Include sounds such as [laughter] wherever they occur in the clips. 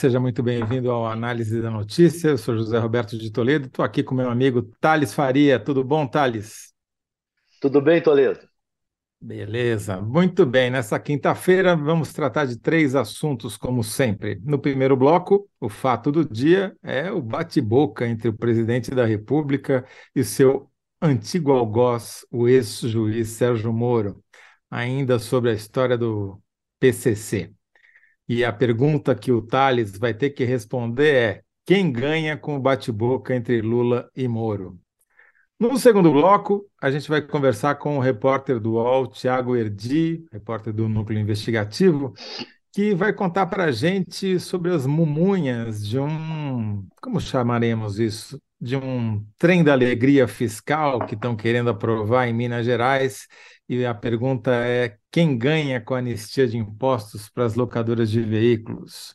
Seja muito bem-vindo ao Análise da Notícia. Eu sou José Roberto de Toledo, estou aqui com meu amigo Thales Faria. Tudo bom, Thales? Tudo bem, Toledo? Beleza, muito bem. Nessa quinta-feira vamos tratar de três assuntos, como sempre. No primeiro bloco, o fato do dia é o bate-boca entre o presidente da República e seu antigo algoz, o ex-juiz Sérgio Moro, ainda sobre a história do PCC. E a pergunta que o Thales vai ter que responder é: quem ganha com o bate-boca entre Lula e Moro? No segundo bloco, a gente vai conversar com o repórter do UOL, Tiago Erdi, repórter do Núcleo Investigativo, que vai contar para a gente sobre as mumunhas de um, como chamaremos isso? De um trem da alegria fiscal que estão querendo aprovar em Minas Gerais e a pergunta é: quem ganha com a anistia de impostos para as locadoras de veículos?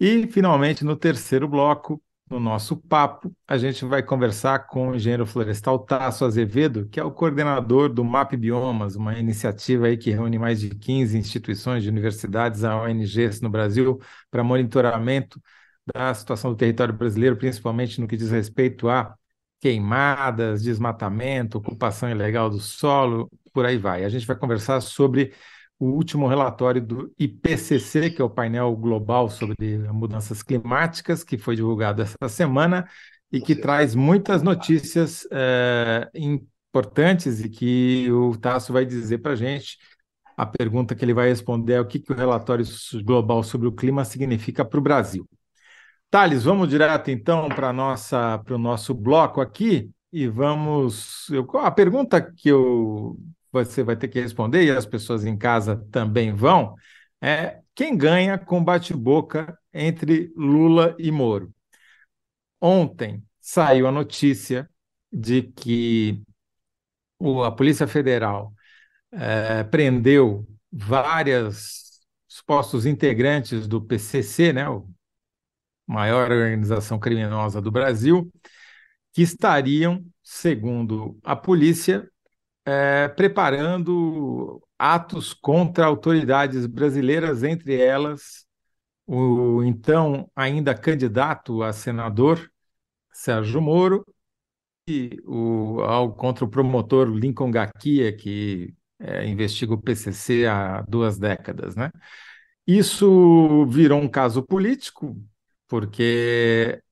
E, finalmente, no terceiro bloco, no nosso papo, a gente vai conversar com o engenheiro florestal Tasso Azevedo, que é o coordenador do MAP Biomas, uma iniciativa aí que reúne mais de 15 instituições de universidades, a ONGs no Brasil, para monitoramento da situação do território brasileiro, principalmente no que diz respeito a queimadas, desmatamento, ocupação ilegal do solo, por aí vai. A gente vai conversar sobre o último relatório do IPCC, que é o painel global sobre mudanças climáticas, que foi divulgado essa semana e que traz muitas notícias é, importantes e que o Tasso vai dizer para a gente. A pergunta que ele vai responder é o que, que o relatório global sobre o clima significa para o Brasil. Thales, vamos direto então para nossa para o nosso bloco aqui e vamos. Eu, a pergunta que eu, você vai ter que responder e as pessoas em casa também vão é quem ganha com bate-boca entre Lula e Moro. Ontem saiu a notícia de que o, a Polícia Federal é, prendeu vários supostos integrantes do PCC, né, o maior organização criminosa do Brasil, que estariam, segundo a polícia, é, preparando atos contra autoridades brasileiras, entre elas o então ainda candidato a senador Sérgio Moro e o, ao, contra o promotor Lincoln Gaquia, que é, investiga o PCC há duas décadas, né? Isso virou um caso político, porque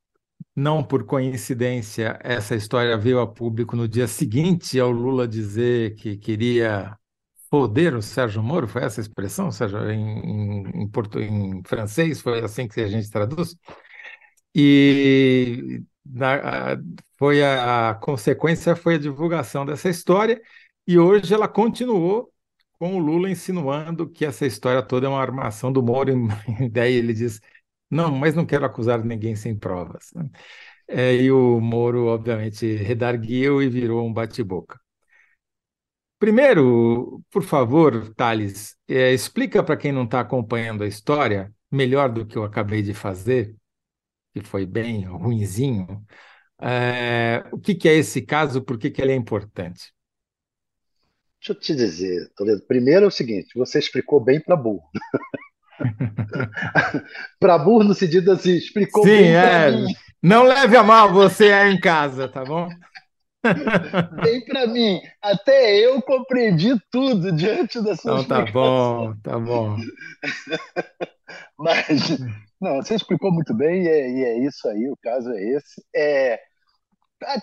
não por coincidência essa história veio a público no dia seguinte ao Lula dizer que queria poder o Sérgio Moro, foi essa a expressão, Sérgio, em, em, em, francês, foi assim que a gente traduz, e na, foi a, a consequência foi a divulgação dessa história, e hoje ela continuou com o Lula insinuando que essa história toda é uma armação do Moro, [laughs] e daí ele diz não, mas não quero acusar ninguém sem provas. Né? É, e o Moro, obviamente, redarguiu e virou um bate-boca. Primeiro, por favor, Thales, é, explica para quem não está acompanhando a história, melhor do que eu acabei de fazer, que foi bem ruinzinho, é, o que, que, é esse caso, por que, que ele é importante? Deixa eu te dizer, Toledo. Primeiro é o seguinte: você explicou bem para burro. [laughs] [laughs] para burro no sentido assim, explicou Sim, bem é. Não leve a mal você é em casa, tá bom? [laughs] Bem para mim, até eu compreendi tudo diante da sua Então tá bom, tá bom. [laughs] Mas não, você explicou muito bem e é, e é, isso aí, o caso é esse. É,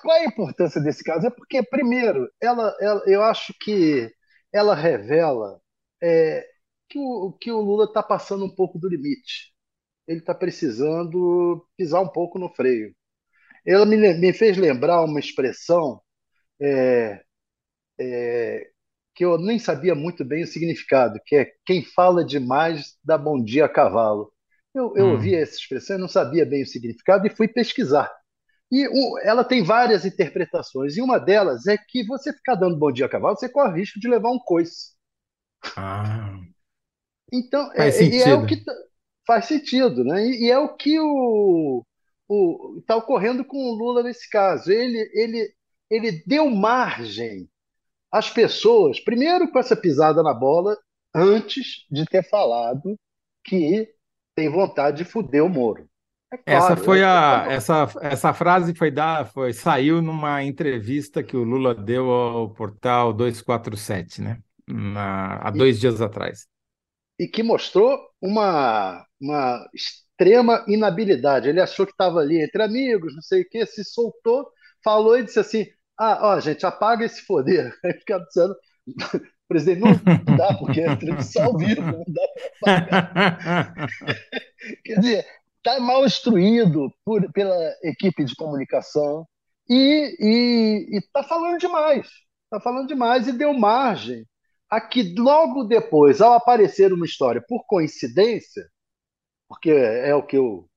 qual é a importância desse caso? É porque, primeiro, ela, ela eu acho que ela revela é, que o, que o Lula está passando um pouco do limite. Ele está precisando pisar um pouco no freio. Ela me, me fez lembrar uma expressão é, é, que eu nem sabia muito bem o significado, que é quem fala demais dá bom dia a cavalo. Eu, eu hum. ouvi essa expressão, eu não sabia bem o significado e fui pesquisar. E um, ela tem várias interpretações, e uma delas é que você ficar dando bom dia a cavalo, você corre o risco de levar um coice. Ah. Então, faz é, é, o que tá, faz sentido, né? E, e, é o que o está ocorrendo com o Lula nesse caso. Ele, ele, ele deu margem às pessoas, primeiro com essa pisada na bola, antes de ter falado que tem vontade de fuder o Moro. É claro, essa foi é a essa, essa frase foi da foi saiu numa entrevista que o Lula deu ao portal 247, né? Na, há dois e, dias atrás. E que mostrou uma, uma extrema inabilidade. Ele achou que estava ali entre amigos, não sei o quê, se soltou, falou e disse assim: Ah, ó, gente, apaga esse foder. [laughs] Aí ficava dizendo, [laughs] presidente, não dá, porque é transmissão ao vivo, não dá para apagar. [laughs] Quer dizer, está mal instruído por, pela equipe de comunicação e está falando demais. Está falando demais e deu margem a que logo depois, ao aparecer uma história por coincidência, porque é o que eu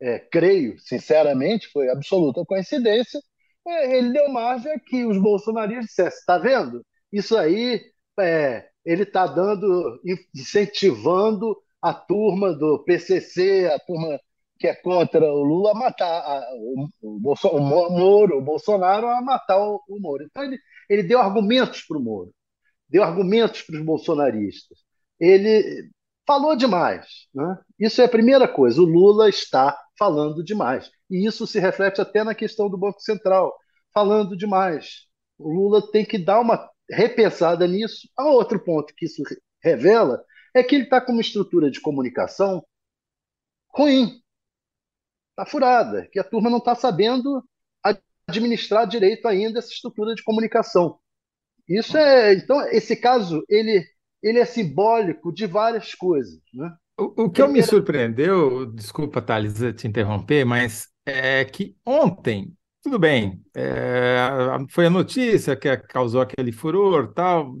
é, creio, sinceramente, foi absoluta coincidência, é, ele deu margem a que os bolsonaristas dissessem: está vendo? Isso aí, é, ele está dando, incentivando a turma do PCC, a turma que é contra o Lula, a matar a, o, o, o Moro, o Bolsonaro, a matar o, o Moro. Então, ele, ele deu argumentos para o Moro, deu argumentos para os bolsonaristas. Ele falou demais. Né? Isso é a primeira coisa. O Lula está falando demais. E isso se reflete até na questão do Banco Central, falando demais. O Lula tem que dar uma repensada nisso. Há outro ponto que isso revela é que ele está com uma estrutura de comunicação ruim, está furada, que a turma não está sabendo administrar direito ainda essa estrutura de comunicação. Isso é, então, esse caso ele ele é simbólico de várias coisas, né? O, o que me surpreendeu, desculpa, Thales, te interromper, mas é que ontem, tudo bem, é, foi a notícia que causou aquele furor, tal,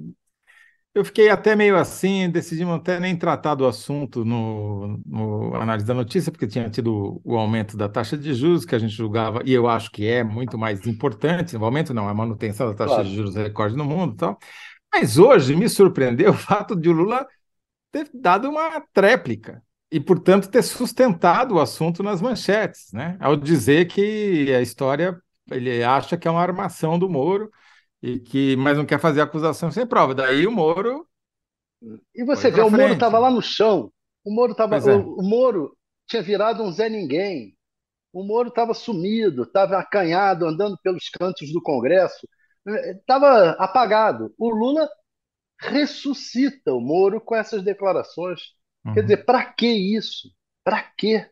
eu fiquei até meio assim, decidimos até nem tratar do assunto no, no, análise da notícia, porque tinha tido o aumento da taxa de juros, que a gente julgava, e eu acho que é muito mais importante, o aumento não, a manutenção da taxa claro. de juros recorde no mundo e tal. Mas hoje me surpreendeu o [laughs] fato de o Lula ter dado uma tréplica e, portanto, ter sustentado o assunto nas manchetes, né? Ao dizer que a história ele acha que é uma armação do Moro e que mas não quer fazer acusação sem prova. Daí o Moro. E você vê, o Moro estava lá no chão. O Moro tava, é. o, o, Moro tinha virado um Zé Ninguém. O Moro estava sumido, estava acanhado, andando pelos cantos do Congresso. Estava apagado. O Lula ressuscita o Moro com essas declarações. Uhum. Quer dizer, para que isso? Para quê?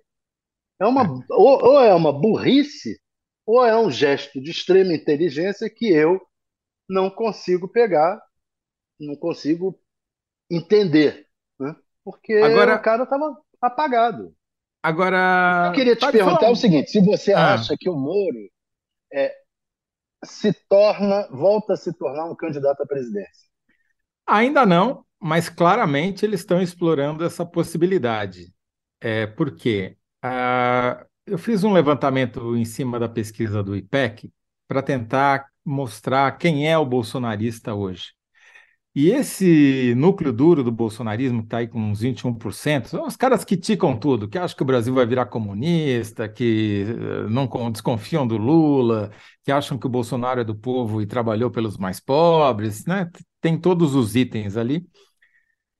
É uma, é. Ou, ou é uma burrice, ou é um gesto de extrema inteligência que eu não consigo pegar, não consigo entender, né? porque agora, o cara estava apagado. Agora, eu queria te perguntar falar... o seguinte: se você ah. acha que o Moro é, se torna, volta a se tornar um candidato à presidência? Ainda não, mas claramente eles estão explorando essa possibilidade. É, por quê? Ah, eu fiz um levantamento em cima da pesquisa do IPEC para tentar mostrar quem é o bolsonarista hoje. E esse núcleo duro do bolsonarismo, que está aí com uns 21%, são os caras que ticam tudo, que acham que o Brasil vai virar comunista, que eh, não desconfiam do Lula, que acham que o Bolsonaro é do povo e trabalhou pelos mais pobres, né? Tem todos os itens ali.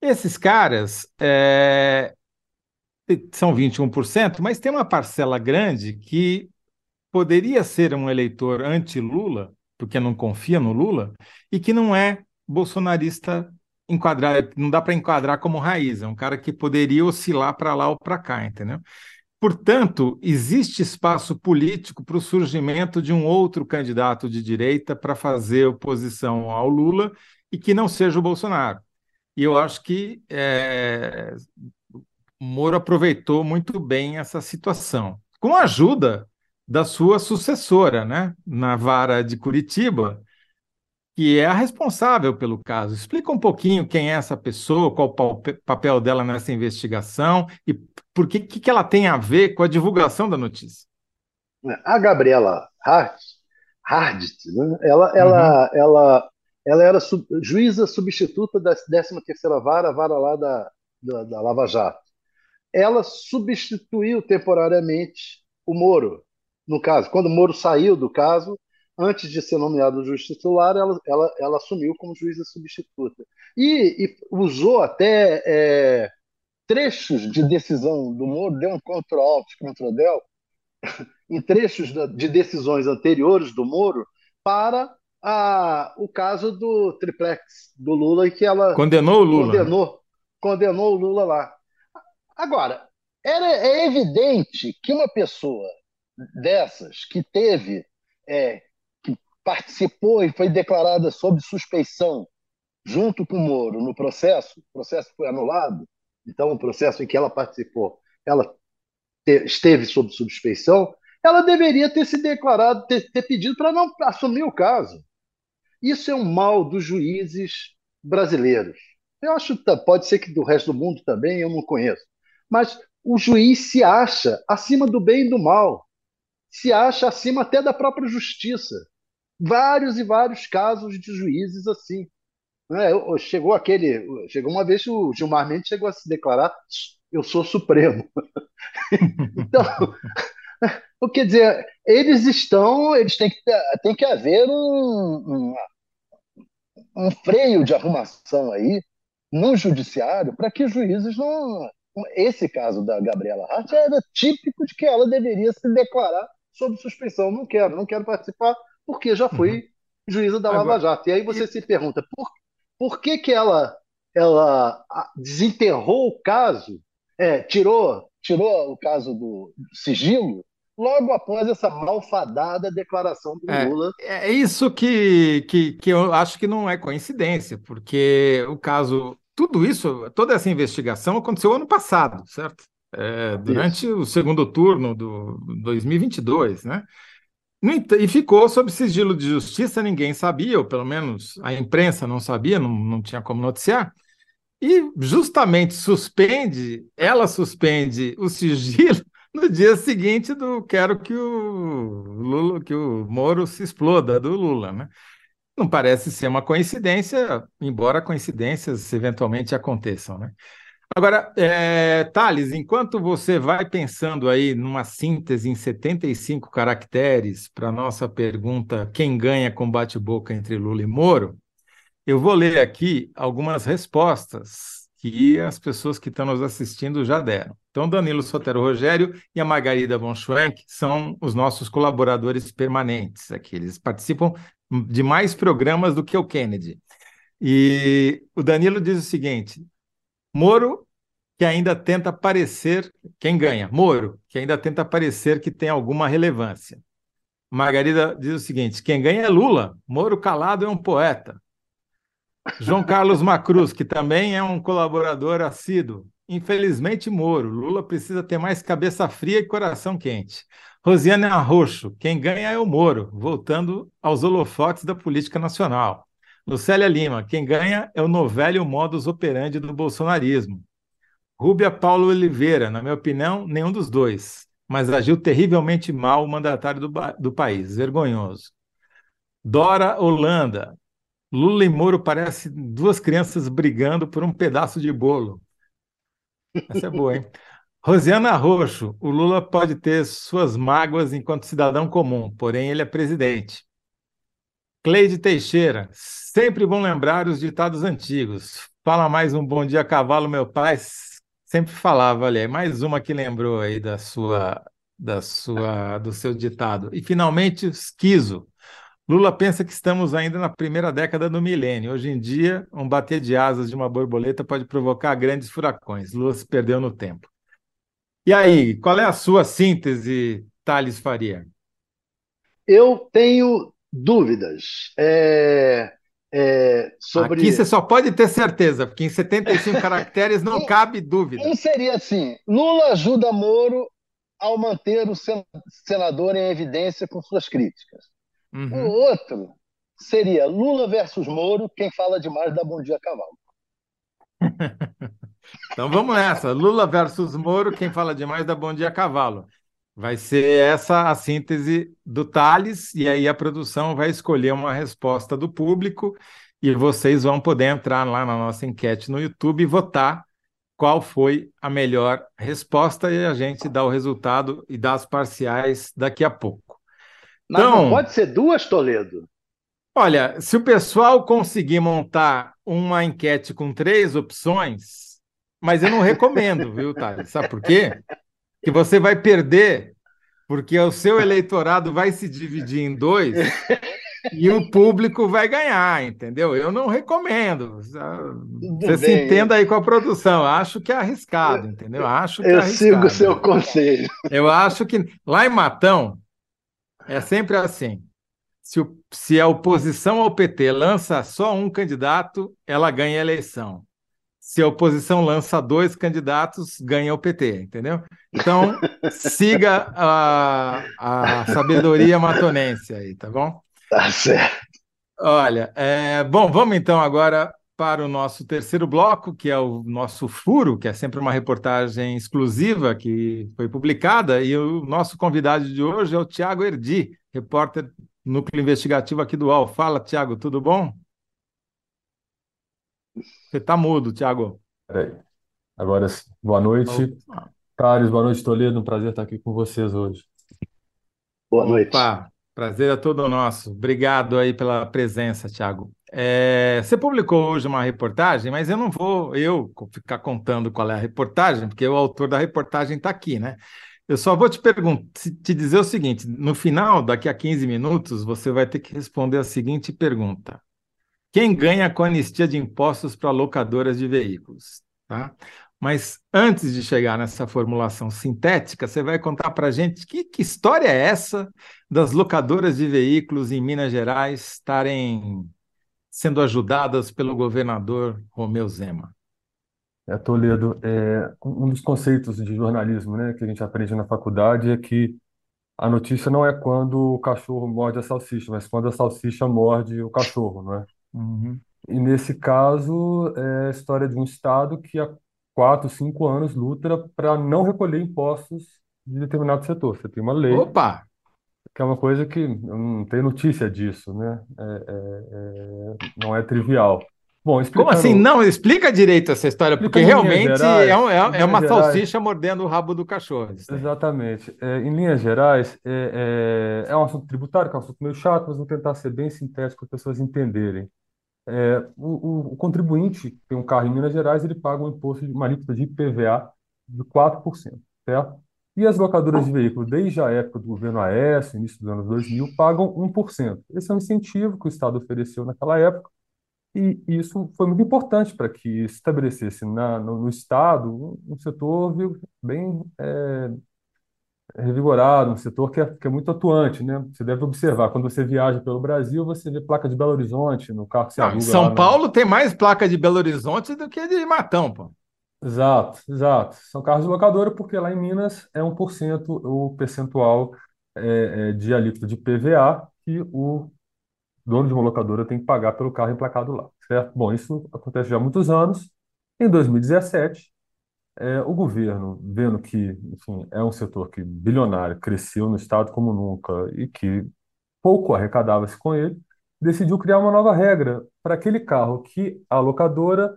Esses caras é, são 21%, mas tem uma parcela grande que poderia ser um eleitor anti-Lula, porque não confia no Lula, e que não é bolsonarista enquadrar, não dá para enquadrar como raiz, é um cara que poderia oscilar para lá ou para cá, entendeu? Portanto, existe espaço político para o surgimento de um outro candidato de direita para fazer oposição ao Lula e que não seja o Bolsonaro. E eu acho que é, Moro aproveitou muito bem essa situação, com a ajuda da sua sucessora, né, na vara de Curitiba, que é a responsável pelo caso. Explica um pouquinho quem é essa pessoa, qual o papel dela nessa investigação e por que, que ela tem a ver com a divulgação da notícia. A Gabriela Hart, Hardt, né? ela, ela, uhum. ela, ela era sub, juíza substituta da 13ª Vara, vara lá da, da, da Lava Jato. Ela substituiu temporariamente o Moro, no caso, quando o Moro saiu do caso, antes de ser nomeado juiz titular, ela, ela, ela assumiu como juíza substituta. E, e usou até é, trechos de decisão do Moro, deu um Ctrl-Alt, Ctrl-Del, [laughs] em trechos de decisões anteriores do Moro para a, o caso do triplex do Lula e que ela condenou o Lula. Condenou, condenou o Lula lá. Agora, era, é evidente que uma pessoa dessas que teve, é, que participou e foi declarada sob suspeição junto com o Moro no processo, o processo foi anulado, então o processo em que ela participou, ela te, esteve sob suspeição, ela deveria ter se declarado, ter, ter pedido para não assumir o caso. Isso é um mal dos juízes brasileiros. Eu acho que pode ser que do resto do mundo também, eu não conheço. Mas o juiz se acha acima do bem e do mal, se acha acima até da própria justiça. Vários e vários casos de juízes assim. É, chegou aquele, chegou uma vez o Gilmar Mendes chegou a se declarar eu sou supremo. [laughs] então, [laughs] quer dizer, eles estão, eles têm que tem que haver um, um, um freio de arrumação aí no judiciário para que juízes não esse caso da Gabriela Hart era típico de que ela deveria se declarar sob suspeição. Não quero, não quero participar, porque já fui uhum. juíza da Lava Jato. E aí você e... se pergunta, por, por que, que ela, ela desenterrou o caso, é, tirou, tirou o caso do sigilo, logo após essa malfadada declaração do é, Lula. É isso que, que, que eu acho que não é coincidência, porque o caso tudo isso, toda essa investigação aconteceu ano passado, certo? É, durante isso. o segundo turno do 2022, né? E ficou sob sigilo de justiça, ninguém sabia, ou pelo menos a imprensa não sabia, não, não tinha como noticiar. E justamente suspende, ela suspende o sigilo [laughs] no dia seguinte do quero que o Lula, que o Moro se exploda do Lula, né? Não parece ser uma coincidência, embora coincidências eventualmente aconteçam, né? Agora, é, Thales, enquanto você vai pensando aí numa síntese em 75 caracteres para a nossa pergunta quem ganha com bate-boca entre Lula e Moro, eu vou ler aqui algumas respostas que as pessoas que estão nos assistindo já deram. Então, Danilo Sotero Rogério e a Margarida von Schwenk são os nossos colaboradores permanentes aqui. Eles participam de mais programas do que o Kennedy. E o Danilo diz o seguinte: Moro, que ainda tenta parecer. Quem ganha? Moro, que ainda tenta parecer que tem alguma relevância. Margarida diz o seguinte: quem ganha é Lula. Moro calado é um poeta. João Carlos Macruz, que também é um colaborador assíduo. Infelizmente, Moro. Lula precisa ter mais cabeça fria e coração quente. Rosiane Arroxo, quem ganha é o Moro, voltando aos holofotes da política nacional. Lucélia Lima, quem ganha é o novelho modus operandi do bolsonarismo. Rúbia Paulo Oliveira, na minha opinião, nenhum dos dois, mas agiu terrivelmente mal o mandatário do, do país, vergonhoso. Dora Holanda, Lula e Moro parecem duas crianças brigando por um pedaço de bolo. Essa é boa, hein? [laughs] Rosiana Roxo, o Lula pode ter suas mágoas enquanto cidadão comum, porém ele é presidente. Cleide Teixeira, sempre bom lembrar os ditados antigos. Fala mais um bom dia, cavalo, meu pai. Sempre falava, olha, mais uma que lembrou aí da sua, da sua, do seu ditado. E finalmente, esquizo. Lula pensa que estamos ainda na primeira década do milênio. Hoje em dia, um bater de asas de uma borboleta pode provocar grandes furacões. Lula se perdeu no tempo. E aí, qual é a sua síntese, Thales Faria? Eu tenho dúvidas é, é, sobre. Aqui você só pode ter certeza, porque em 75 [laughs] caracteres não cabe dúvida. Um seria assim: Lula ajuda Moro ao manter o senador em evidência com suas críticas. Uhum. O outro seria Lula versus Moro, quem fala demais dá bom dia a cavalo. [laughs] Então vamos nessa. Lula versus Moro, quem fala demais dá bom dia a cavalo. Vai ser essa a síntese do Thales, e aí a produção vai escolher uma resposta do público, e vocês vão poder entrar lá na nossa enquete no YouTube e votar qual foi a melhor resposta, e a gente dá o resultado e dá as parciais daqui a pouco. Mas então, não pode ser duas, Toledo? Olha, se o pessoal conseguir montar uma enquete com três opções, mas eu não recomendo, viu, Thales? Sabe por quê? Que você vai perder, porque o seu eleitorado vai se dividir em dois e o público vai ganhar, entendeu? Eu não recomendo. Você se entenda aí com a produção. Acho que é arriscado, entendeu? Acho que é eu sigo o seu conselho. Eu acho que lá em Matão é sempre assim. Se, o, se a oposição ao PT lança só um candidato, ela ganha a eleição. Se a oposição lança dois candidatos, ganha o PT, entendeu? Então, [laughs] siga a, a sabedoria matonense aí, tá bom? Tá certo. Olha, é, bom, vamos então agora para o nosso terceiro bloco, que é o nosso Furo, que é sempre uma reportagem exclusiva que foi publicada, e o nosso convidado de hoje é o Tiago Erdi, repórter núcleo investigativo aqui do UOL. Fala, Tiago, tudo bom? Você está mudo, Tiago. Peraí. Agora sim. Boa noite. Thales, boa noite, Toledo. Um prazer estar aqui com vocês hoje. Boa noite. Opa, prazer é todo nosso. Obrigado aí pela presença, Tiago. É, você publicou hoje uma reportagem, mas eu não vou eu ficar contando qual é a reportagem, porque o autor da reportagem está aqui, né? Eu só vou te perguntar, te dizer o seguinte: no final, daqui a 15 minutos, você vai ter que responder a seguinte pergunta: Quem ganha com a anistia de impostos para locadoras de veículos? Tá? Mas antes de chegar nessa formulação sintética, você vai contar para a gente que, que história é essa das locadoras de veículos em Minas Gerais estarem sendo ajudadas pelo governador Romeu Zema? É, Toledo, é, um dos conceitos de jornalismo, né, que a gente aprende na faculdade é que a notícia não é quando o cachorro morde a salsicha, mas quando a salsicha morde o cachorro, não é? Uhum. E nesse caso, é a história de um estado que há quatro, cinco anos luta para não recolher impostos de determinado setor. Você tem uma lei Opa! que é uma coisa que não tem notícia disso, né? É, é, é, não é trivial. Bom, Como assim? Não, explica direito essa história, porque Explicando em realmente linhas gerais, é, um- é- em é linhas uma gerais. salsicha mordendo o rabo do cachorro. isso aí. Exatamente. É, em linhas gerais, é, é, é um assunto tributário, que é um assunto meio chato, mas vou tentar ser bem sintético para as pessoas entenderem. É, o, o- contribuinte que tem um carro em Minas Gerais, ele paga um imposto de uma alíquota de IPVA de 4%, certo? E as locadoras de veículos, desde a época do governo Aécio, início dos anos 2000, pagam 1%. Esse é um incentivo que o Estado ofereceu naquela época, e isso foi muito importante para que se estabelecesse na, no, no Estado um, um setor bem é, revigorado, um setor que é, que é muito atuante, né? Você deve observar, quando você viaja pelo Brasil, você vê placa de Belo Horizonte no carro que você Não, aluga São na- Paulo tem mais placa de Belo Horizonte do que de Matão, pô. Exato, exato. São carros de locadora porque lá em Minas é 1% o percentual é, é, de alíquota de PVA que o dono de uma locadora tem que pagar pelo carro emplacado lá, certo? Bom, isso acontece já há muitos anos. Em 2017, é, o governo, vendo que, enfim, é um setor que bilionário, cresceu no estado como nunca e que pouco arrecadava-se com ele, decidiu criar uma nova regra para aquele carro que a locadora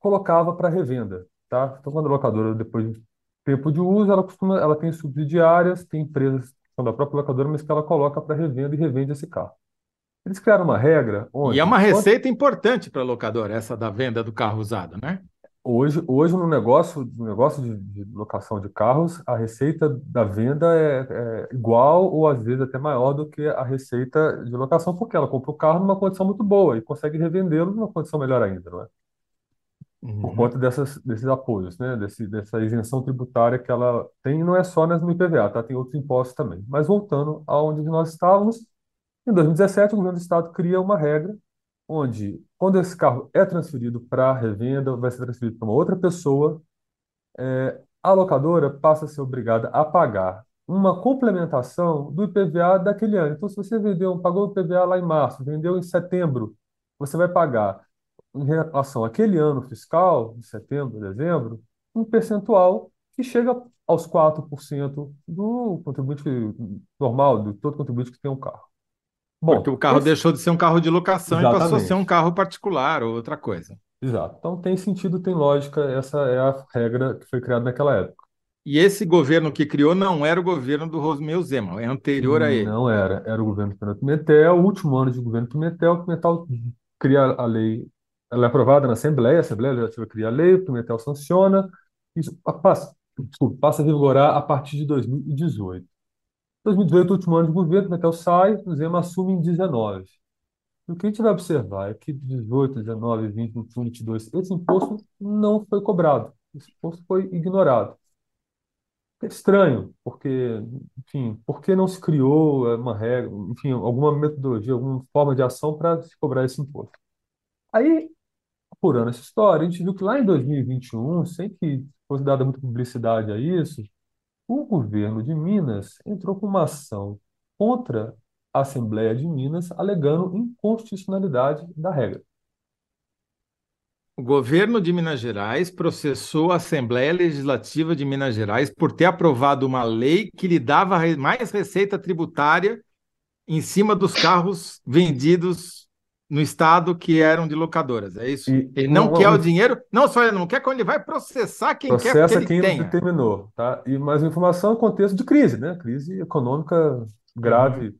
colocava para revenda, tá? Então, quando a locadora, depois de tempo de uso, ela costuma, ela tem subsidiárias, tem empresas que são da própria locadora, mas que ela coloca para revenda e revende esse carro. Eles criaram uma regra onde E é uma receita importante para a locadora, essa da venda do carro usado, né? Hoje, hoje no negócio, no negócio de, de locação de carros, a receita da venda é, é igual ou às vezes até maior do que a receita de locação, porque ela compra o carro numa condição muito boa e consegue revendê-lo numa condição melhor ainda, não é? Por Uhum. conta dessas, desses apoios, né? Desse, dessa isenção tributária que ela tem, não é só nas- no IPVA, tá? Tem outros impostos também. Mas voltando aonde nós estávamos, em 2017, o governo do estado cria uma regra onde, quando esse carro é transferido para revenda, vai ser transferido para uma outra pessoa, é, a locadora passa a ser obrigada a pagar uma complementação do IPVA daquele ano. Então, se você vendeu, pagou o IPVA lá em março, vendeu em setembro, você vai pagar, em relação àquele ano fiscal, de setembro, dezembro, um percentual que chega aos 4% do contribuinte normal, de todo contribuinte que tem um carro. Bom, Porque o carro esse- deixou de ser um carro de locação e passou a ser Exatamente. um carro particular ou outra coisa. Exato. Então tem sentido, tem lógica, essa é a regra que foi criada naquela época. E esse governo que criou não era o governo do Romeu Zema, é anterior a ele. Não era, era o governo Fernando Pimentel, o último ano de governo Pimentel, Pimentel cria a lei ela é aprovada na Assembleia, a Assembleia Legislativa cria a lei, o Pimentel sanciona, isso passa, desculpa, passa a vigorar a partir de 2018. 2018, último ano de governo, Pimentel sai, o Zema assume em 19. E o que a gente vai observar é que 18, 19, 20, 21, 22, esse imposto não foi cobrado, esse imposto foi ignorado. É estranho, porque, enfim, por que não se criou uma regra, enfim, alguma metodologia, alguma forma de ação para se cobrar esse imposto? Aí, apurando essa história, a gente viu que lá em 2021, sem que fosse dada muita publicidade a isso, o governo de Minas entrou com uma ação contra a Assembleia de Minas, alegando inconstitucionalidade da regra. O governo de Minas Gerais processou a Assembleia Legislativa de Minas Gerais por ter aprovado uma lei que lhe dava mais receita tributária em cima dos carros vendidos no estado que eram de locadoras. É isso? E ele não um- quer o dinheiro, não só ele não quer, como ele vai processar quem quer Processa que ele quem tenha. determinou, tá? E mais informação em contexto de crise, né? Crise econômica grave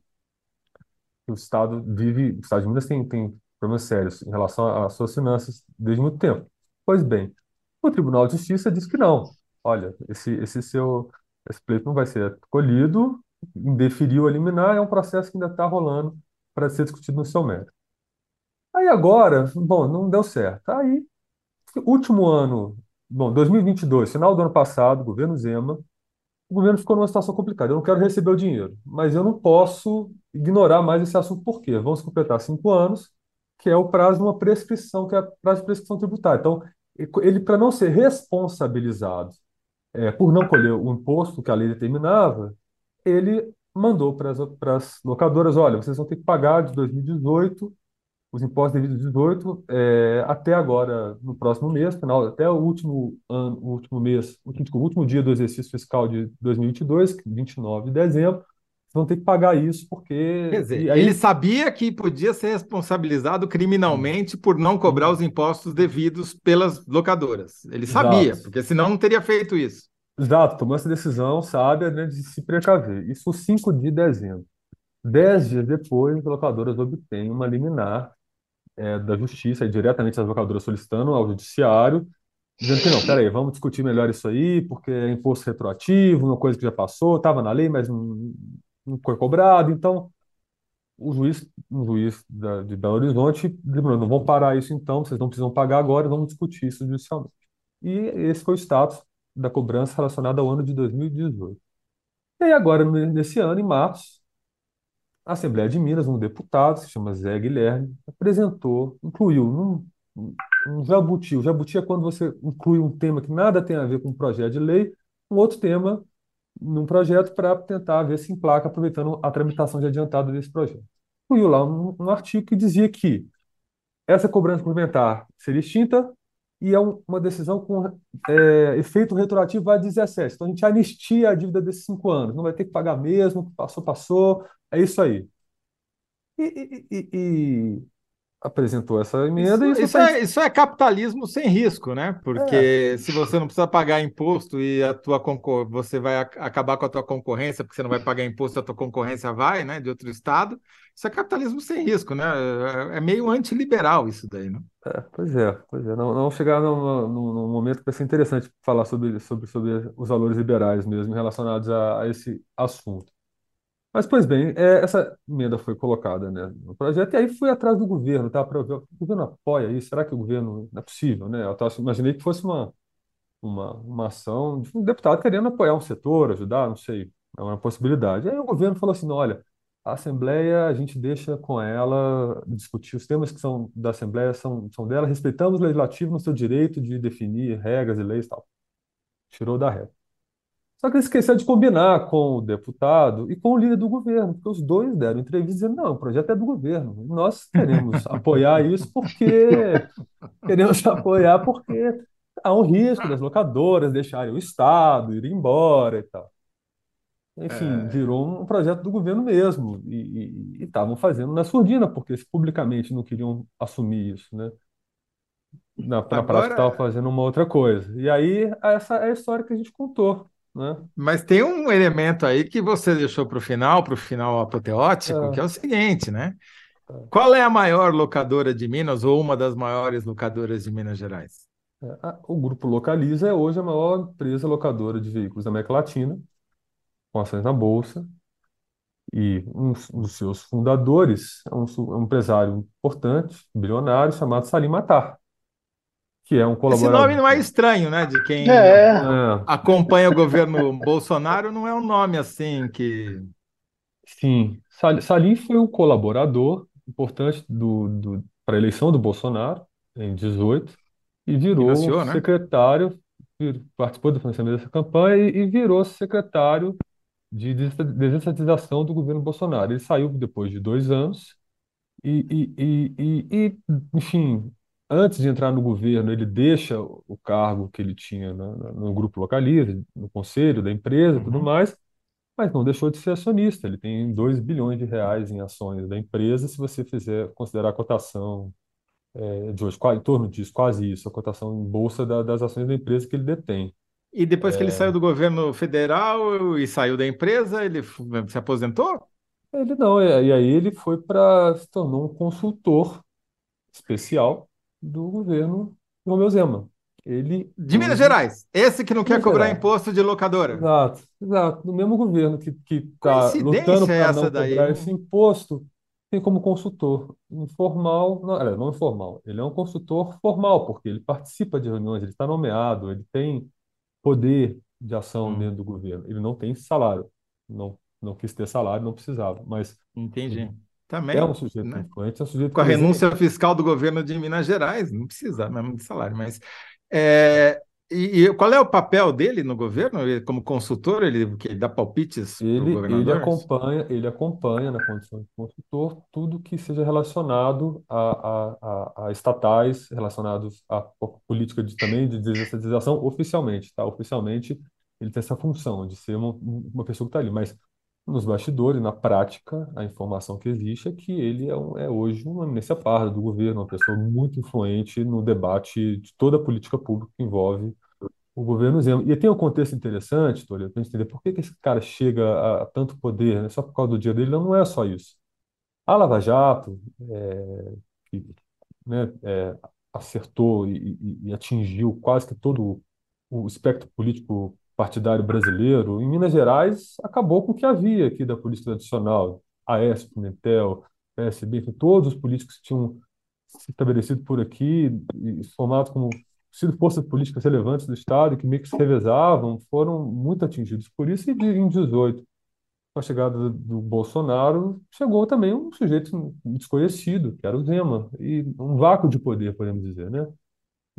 que o Estado vive, o Estado de Minas tem, tem problemas sérios em relação às suas finanças desde muito tempo. Pois bem, o Tribunal de Justiça diz que não. Olha, esse, esse seu esse pleito não vai ser colhido, indeferiu a liminar, é um processo que ainda está rolando para ser discutido no seu mérito. Aí agora, bom, não deu certo. Aí, último ano, bom, 2022, final do ano passado, governo Zema, o governo ficou numa situação complicada. Eu não quero receber o dinheiro, mas eu não posso ignorar mais esse assunto. Por quê? Vamos completar cinco anos, que é o prazo de uma prescrição, que é o prazo de prescrição tributária. Então, ele, para não ser responsabilizado é, por não colher o imposto que a lei determinava, ele mandou para as locadoras: olha, vocês vão ter que pagar de 2018 os impostos devidos de 18 é, até agora, no próximo mês, final, até o último ano, o último mês, o último, o último dia do exercício fiscal de 2022, 29 de dezembro, vão ter que pagar isso porque Quer dizer, aí ele sabia que podia ser responsabilizado criminalmente por não cobrar os impostos devidos pelas locadoras. Ele sabia, Exato. porque senão não teria feito isso. Exato, tomou essa decisão sábia, né, de se precaver. Isso 5 de dezembro. Dez dias depois, as locadoras obtêm uma liminar é, da Justiça, e diretamente as locadoras solicitando ao Judiciário, dizendo que não, peraí, vamos discutir melhor isso aí, porque é imposto retroativo, uma coisa que já passou, estava na lei, mas não, não foi cobrado. Então, o juiz, um juiz da, de Belo Horizonte, lembrou, não vão parar isso então, vocês não precisam pagar agora, vamos discutir isso judicialmente. E esse foi o status da cobrança relacionada ao ano de 2018. E aí agora, nesse ano, em março, a Assembleia de Minas, um deputado, se chama Zé Guilherme, apresentou, incluiu num, um jabuti. O jabuti é quando você inclui um tema que nada tem a ver com um projeto de lei, um outro tema num projeto para tentar ver se emplaca, aproveitando a tramitação de adiantado desse projeto. Incluiu lá um, um artigo que dizia que essa cobrança complementar seria extinta e é um, uma decisão com é, efeito retroativo a 17. Então a gente anistia a dívida desses cinco anos, não vai ter que pagar mesmo, passou, passou, é isso aí. E, e- e- apresentou essa emenda e Isso, isso isso foi- é, isso é capitalismo sem risco, né? Porque se você não precisa pagar imposto e a tua concor... você vai ac- acabar com a tua concorrência, porque você não vai pagar imposto, a tua concorrência vai, né, de outro estado. Isso é capitalismo sem risco, né? É é meio antiliberal isso daí, né? É, pois é, pois é. Não, não chegar num, num- num momento que vai ser interessante falar sobre, sobre, sobre os valores liberais mesmo relacionados a, a esse assunto. Mas, pois bem, é, essa emenda foi colocada, né, no projeto, e aí fui atrás do governo, tá, para ver, o governo apoia isso? Será que o governo, não é possível, né? Eu tava- imaginei que fosse uma, uma, uma ação de um deputado querendo apoiar um setor, ajudar, não sei, é uma possibilidade. Aí o governo falou assim, olha, a Assembleia, a gente deixa com ela discutir os temas que são da Assembleia, são, são dela, respeitamos o Legislativo no seu direito de definir regras e leis e tal. Tirou da regra. Só que ele esqueceu de combinar com o deputado e com o líder do governo, porque os dois deram entrevista dizendo, não, o projeto é do governo. Nós queremos [laughs] apoiar isso porque queremos apoiar porque há um risco das locadoras deixarem o Estado, ir embora e tal. Enfim, É. virou um projeto do governo mesmo. E estavam fazendo na surdina, porque eles publicamente não queriam assumir isso, né? Na, na prática, Agora- estavam fazendo uma outra coisa. E aí, essa é a história que a gente contou, né? Mas tem um elemento aí que você deixou para o final, para o final apoteótico, É. que é o seguinte, né? Qual é a maior locadora de Minas ou uma das maiores locadoras de Minas Gerais? É, o Grupo Localiza é hoje a maior empresa locadora de veículos da América Latina, com ações na Bolsa. E um dos seus fundadores é um, um empresário importante, bilionário, chamado Salim Matar, que é um colaborador. Esse nome não é estranho, né? De quem é. é. acompanha o governo [laughs] Bolsonaro, não é um nome assim que. Sim, Salim foi um colaborador importante do, do para a eleição do Bolsonaro, em 18, e virou Financiou, né? secretário, participou do financiamento dessa campanha e, e virou secretário de desestatização do governo Bolsonaro. Ele saiu depois de dois anos e, e, e, e, enfim, antes de entrar no governo, ele deixa o cargo que ele tinha no, no grupo localiza, no conselho da empresa e tudo Uhum. mais, mas não deixou de ser acionista. Ele tem 2 bilhões de reais em ações da empresa, se você fizer considerar a cotação é, de hoje, em torno disso, quase isso, a cotação em bolsa da- das ações da empresa que ele detém. E depois que ele saiu do governo federal e saiu da empresa, ele se aposentou? Ele não, e e aí ele foi para, se tornou um consultor especial do governo Romeu Zema. Ele De Minas Gerais. Esse que não quer Minas cobrar Gerais. imposto de locadora. Exato, exato. No mesmo governo que está lutando Coincidência é para essa não daí, cobrar hein? esse imposto, tem como consultor informal, não, aliás, não informal, ele é um consultor formal, porque ele participa de reuniões, ele está nomeado, ele tem poder de ação Hum, dentro do governo. Ele não tem salário, não, não quis ter salário, não precisava, mas entendi. Ele é Também, um sujeito né? influente, é um sujeito Com a renúncia fiscal do governo de Minas Gerais, não precisa mesmo de salário, mas é, e, e qual é o papel dele no governo? Ele, como consultor, ele, que dá palpites para o Ele, ele acompanha, ele acompanha na condição de consultor tudo que seja relacionado a, a, a, a estatais, relacionados à po- política de, também de desestatização oficialmente, tá? Oficialmente ele tem essa função de ser uma, uma pessoa que está ali, mas nos bastidores, na prática, a informação que existe é que ele é, um- é hoje uma eminência parda do governo, uma pessoa muito influente no debate de toda a política pública que envolve o governo Zema. E tem um contexto interessante, Toledo, para entender por que que esse cara chega a, a tanto poder, né? Só por causa do dia dele, não, não é só isso. A Lava Jato, é, que, né, é, acertou e, e- e atingiu quase que todo o espectro político partidário brasileiro, em Minas Gerais, acabou com o que havia aqui da política tradicional, Aécio, Pimentel, PSB, todos os políticos que tinham se estabelecido por aqui formados como sido forças políticas relevantes do Estado que meio que se revezavam, foram muito atingidos por isso. E em 18, com a chegada do Bolsonaro, chegou também um sujeito desconhecido, que era o Zema, e um vácuo de poder, podemos dizer, né?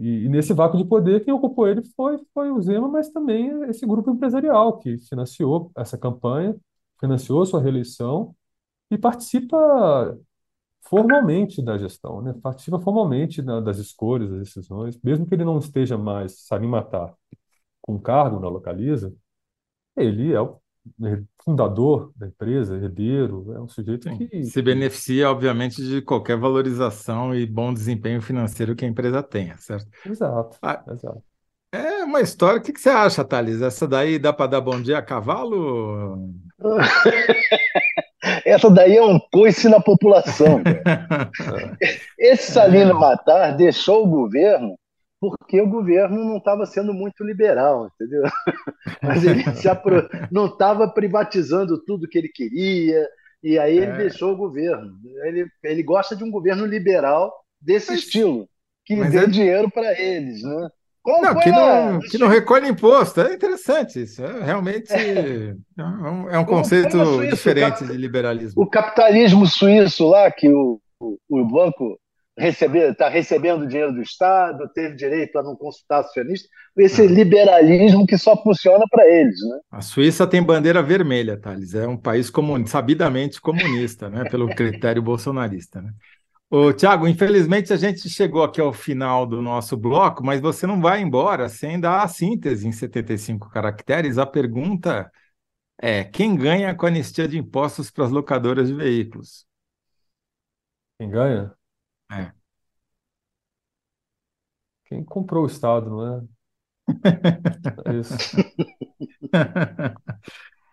E, e nesse vácuo de poder, quem ocupou ele foi, foi o Zema, mas também esse grupo empresarial que financiou essa campanha, financiou sua reeleição e participa formalmente da gestão, né? Participa formalmente da- das escolhas, das decisões, mesmo que ele não esteja mais Salim Matar com cargo na Localiza, ele é o fundador da empresa, herdeiro, é um sujeito Sim. que, Se beneficia, obviamente, de qualquer valorização e bom desempenho financeiro que a empresa tenha, certo? exato, Ah, exato. é uma história. O que que você acha, Thales? Essa daí dá para dar bom dia a cavalo? [laughs] Essa daí é um coice na população. cara. [laughs] Esse Salino Matar deixou o governo porque o governo não estava sendo muito liberal, entendeu? [laughs] Mas ele se apro- não estava privatizando tudo que ele queria, e aí ele É. deixou o governo. Ele, ele gosta de um governo liberal desse Mas- estilo, que dê é- dinheiro para eles, né? Não, que não, que não recolhe imposto. É interessante isso. É realmente é um, é um Como conceito diferente cara? de liberalismo. o capitalismo suíço lá, que o, o, o banco está recebendo dinheiro do Estado, teve direito a não consultar acionista, esse Ah. liberalismo que só funciona para eles. Né? A Suíça tem bandeira vermelha, Thales. É um país comun... sabidamente comunista, né? Pelo critério bolsonarista, né? Ô, Tiago, infelizmente a gente chegou aqui ao final do nosso bloco, mas você não vai embora sem dar a síntese em 75 caracteres. A pergunta é: quem ganha com a anistia de impostos para as locadoras de veículos? Quem ganha? É. Quem comprou o Estado, não é? É [laughs] isso.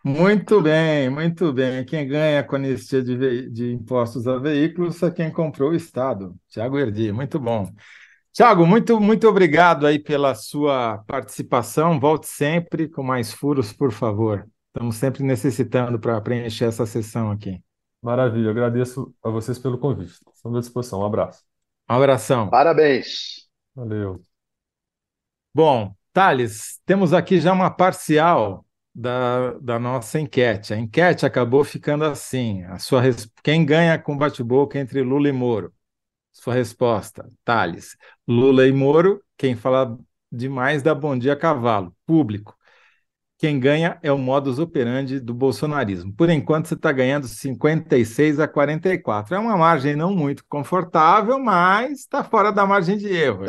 Muito bem, muito bem. Quem ganha com anistia de, de impostos a veículos é quem comprou o Estado. Tiago Erdi, muito bom. Tiago, muito, muito obrigado aí pela sua participação. Volte sempre com mais furos, por favor. Estamos sempre necessitando para preencher essa sessão aqui. Maravilha, agradeço a vocês pelo convite. Estamos à disposição. Um abraço. Um abração. Parabéns. Valeu. Bom, Thales, temos aqui já uma parcial da, da nossa enquete. A enquete acabou ficando assim: a sua quem ganha com bate-boca entre Lula e Moro? Sua resposta, Thales. Lula e Moro, quem fala demais dá bom dia a cavalo. Público. Quem ganha é o modus operandi do bolsonarismo. Por enquanto, você está ganhando 56 a 44. É uma margem não muito confortável, mas está fora da margem de erro.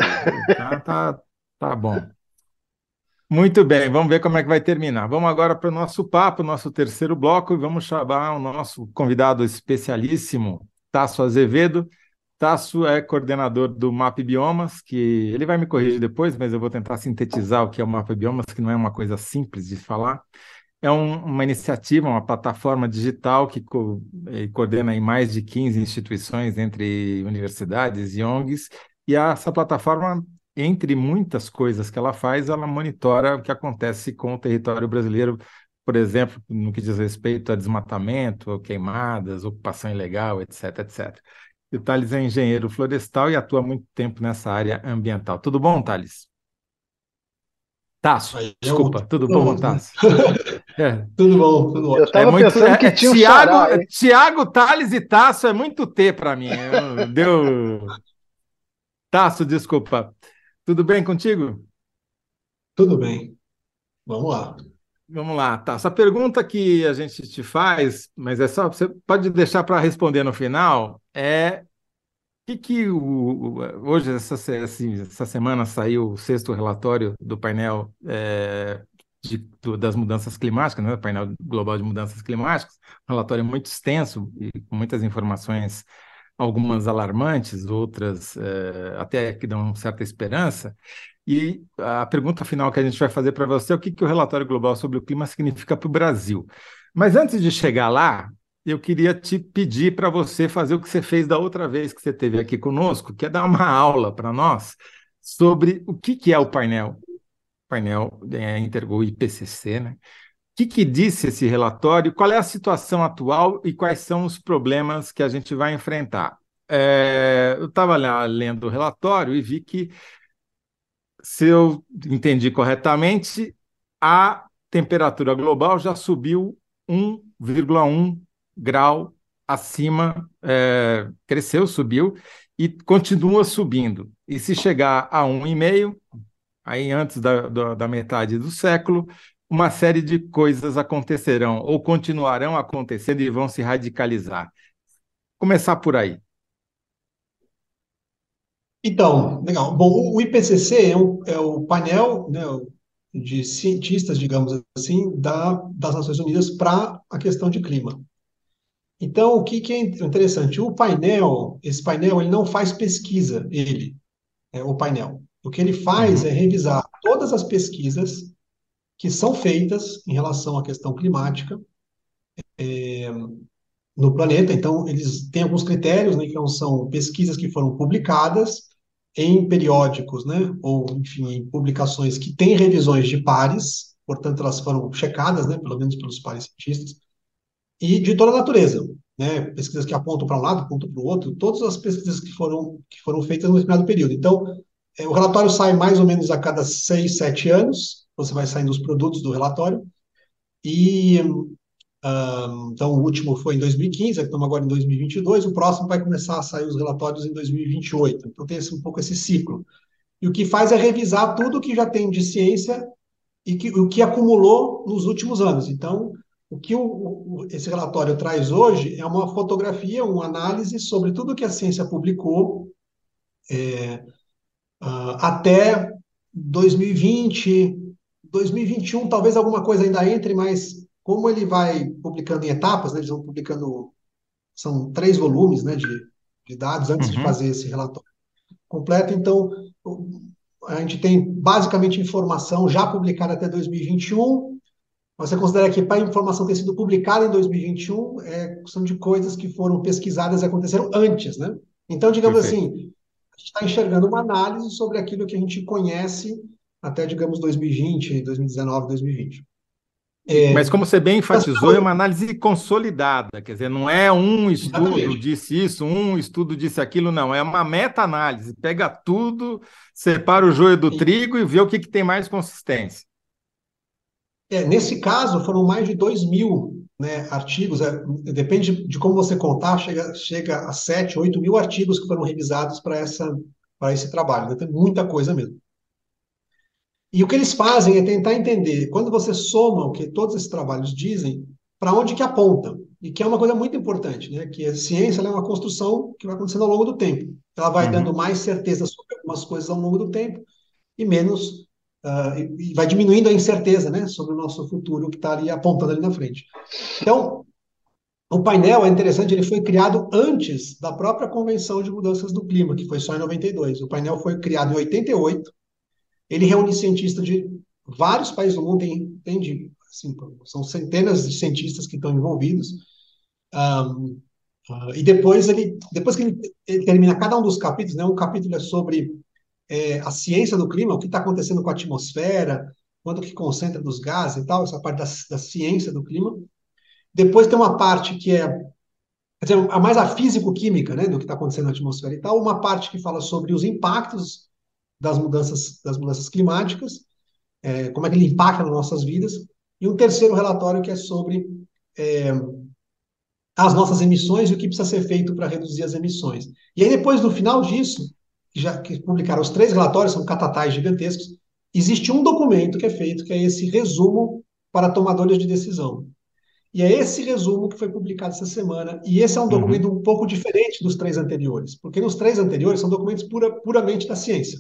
Tá, tá, tá bom. Muito bem, vamos ver como é que vai terminar. Vamos agora para o nosso papo, nosso terceiro bloco, e vamos chamar o nosso convidado especialíssimo, Tasso Azevedo. Tasso é coordenador do MAP Biomas, que ele vai me corrigir depois, mas eu vou tentar sintetizar o que é o MAP Biomas, que não é uma coisa simples de falar. É um, uma iniciativa, uma plataforma digital que co eh, coordena em mais de 15 instituições, entre universidades e ONGs, e essa plataforma entre muitas coisas que ela faz, ela monitora o que acontece com o território brasileiro, por exemplo, no que diz respeito a desmatamento, queimadas, ocupação ilegal, etc, etc. E o Thales é engenheiro florestal e atua há muito tempo nessa área ambiental. Tudo bom, Thales? Tasso, desculpa, tudo, bom, Tasso? [laughs] É. Tudo bom, tudo bom. Eu estava é muito, pensando que é, tinha um Tiago, xará, Tiago, Thales e Tasso é muito T para mim. Deu. Tasso, desculpa. Tudo bem contigo? Tudo bem. Vamos lá. Vamos lá, tá. Essa pergunta que a gente te faz, mas é só você pode deixar para responder no final, é o que, que o, hoje, essa, assim, essa semana, saiu o sexto relatório do painel é, de, do, das mudanças climáticas, né? painel global de mudanças climáticas, um relatório muito extenso e com muitas informações algumas alarmantes, outras é, até que dão certa esperança. E a pergunta final que a gente vai fazer para você é o que, que o relatório global sobre o clima significa para o Brasil. Mas antes de chegar lá, eu queria te pedir para você fazer o que você fez da outra vez que você esteve aqui conosco, que é dar uma aula para nós sobre o que, que é o painel, painel é, Intergol IPCC, né? que, que disse esse relatório? Qual é a situação atual e quais são os problemas que a gente vai enfrentar? É, eu estava lendo o relatório e vi que, se eu entendi corretamente, a temperatura global já subiu 1,1 grau acima, é, cresceu, subiu e continua subindo. E se chegar a 1,5, aí antes da, da, da metade do século, uma série de coisas acontecerão ou continuarão acontecendo e vão se radicalizar. Começar por aí. Então, legal. Bom, o IPCC é, um, é o painel né, de cientistas, digamos assim, da, das Nações Unidas para a questão de clima. Então, o que, que, é interessante? O painel, esse painel, ele não faz pesquisa, ele, é o painel. O que ele faz uhum. é revisar todas as pesquisas que são feitas em relação à questão climática é, no planeta. Então, eles têm alguns critérios, né, que são pesquisas que foram publicadas em periódicos, né, ou, enfim, em publicações que têm revisões de pares, portanto, elas foram checadas, né, pelo menos pelos pares cientistas, e de toda a natureza, né, pesquisas que apontam para um lado, apontam para o outro, todas as pesquisas que foram, que foram feitas no determinado período. Então, é, o relatório sai mais ou menos a cada seis, sete anos, você vai saindo os produtos do relatório. E então o último foi em 2015, estamos agora em 2022. O próximo vai começar a sair os relatórios em 2028. Então tem esse, um pouco esse ciclo. E o que faz é revisar tudo que já tem de ciência e que, o que acumulou nos últimos anos. Então, o que o, o, esse relatório traz hoje é uma fotografia, uma análise sobre tudo que a ciência publicou é, uh, até 2020, 2021 talvez alguma coisa ainda entre, mas como ele vai publicando em etapas, né, eles vão publicando, são três volumes né, de, de dados antes uhum. de fazer esse relatório completo, então a gente tem basicamente informação já publicada até 2021, Você considera que para a informação ter sido publicada em 2021, é, são de coisas que foram pesquisadas e aconteceram antes, né? Então, digamos Perfeito. assim, a gente está enxergando uma análise sobre aquilo que a gente conhece até, digamos, 2020, 2019, 2020. É, Mas como você bem enfatizou, é uma análise consolidada, quer dizer, não é um estudo Exatamente. disse isso, um estudo disse aquilo, não, é uma meta-análise, pega tudo, separa o joio do Sim. trigo e vê o que, que tem mais consistência. É, nesse caso, foram mais de 2 mil né, artigos, é, depende de como você contar, chega, chega a 7, 8 mil artigos que foram revisados para esse trabalho, né, tem muita coisa mesmo. E o que eles fazem é tentar entender, quando você soma o que todos esses trabalhos dizem, para onde que apontam. E que é uma coisa muito importante, né? Que a ciência é uma construção que vai acontecendo ao longo do tempo. Ela vai uhum. dando mais certeza sobre algumas coisas ao longo do tempo e menos uh, e, vai diminuindo a incerteza, né? Sobre o nosso futuro que está ali apontando ali na frente. Então, o painel é interessante, ele foi criado antes da própria Convenção de Mudanças do Clima, que foi só em 92. O painel foi criado em 88 ele reúne cientistas de vários países do mundo, tem, de, assim, são centenas de cientistas que estão envolvidos. Um, uh, e depois ele, depois que ele, ele, termina cada um dos capítulos, né, um capítulo é sobre é, a ciência do clima, o que está acontecendo com a atmosfera, quanto que concentra dos gases e tal, essa parte da, da ciência do clima. Depois tem uma parte que é quer dizer, a mais a físico-química, né, do que está acontecendo na atmosfera e tal, uma parte que fala sobre os impactos das mudanças, das mudanças climáticas, é, como é que ele impacta nas nossas vidas, e um terceiro relatório que é sobre é, as nossas emissões e o que precisa ser feito para reduzir as emissões. E aí, depois, no final disso, já que publicaram os três relatórios, são catatais gigantescos, existe um documento que é feito, que é esse resumo para tomadores de decisão. E é esse resumo que foi publicado essa semana. E esse é um uhum. documento uhum. um pouco diferente dos três anteriores, porque nos três anteriores são documentos pura, puramente da ciência.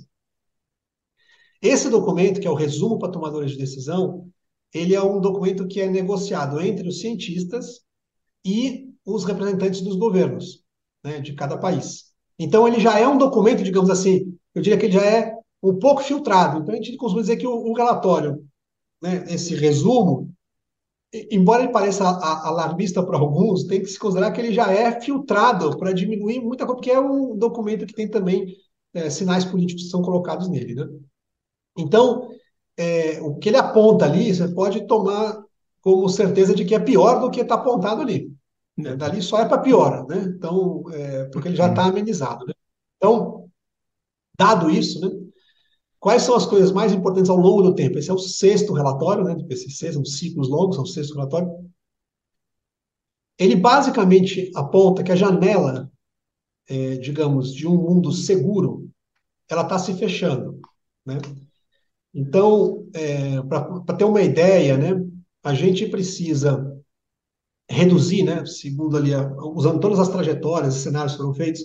Esse documento, que é o resumo para tomadores de decisão, ele é um documento que é negociado entre os cientistas e os representantes dos governos né, de cada país. Então, ele já é um documento, digamos assim, eu diria que ele já é um pouco filtrado. Então, a gente costuma dizer que o, o relatório, né, esse resumo, embora ele pareça alarmista para alguns, tem que se considerar que ele já é filtrado para diminuir muita coisa, porque é um documento que tem também é, sinais políticos que são colocados nele. Né? Então, é, o que ele aponta ali, você pode tomar como certeza de que é pior do que está apontado ali. Né? Dali só é para pior, né? Então, é, porque ele já está amenizado. Né? Então, dado isso, né? Quais são as coisas mais importantes ao longo do tempo? Esse é o sexto relatório, né, do PCC, são ciclos longos, são o sexto relatório. Ele basicamente aponta que a janela, é, digamos, de um mundo seguro, ela está se fechando, né? Então, é, para ter uma ideia, né, a gente precisa reduzir, né, segundo ali, usando todas as trajetórias e cenários que foram feitos,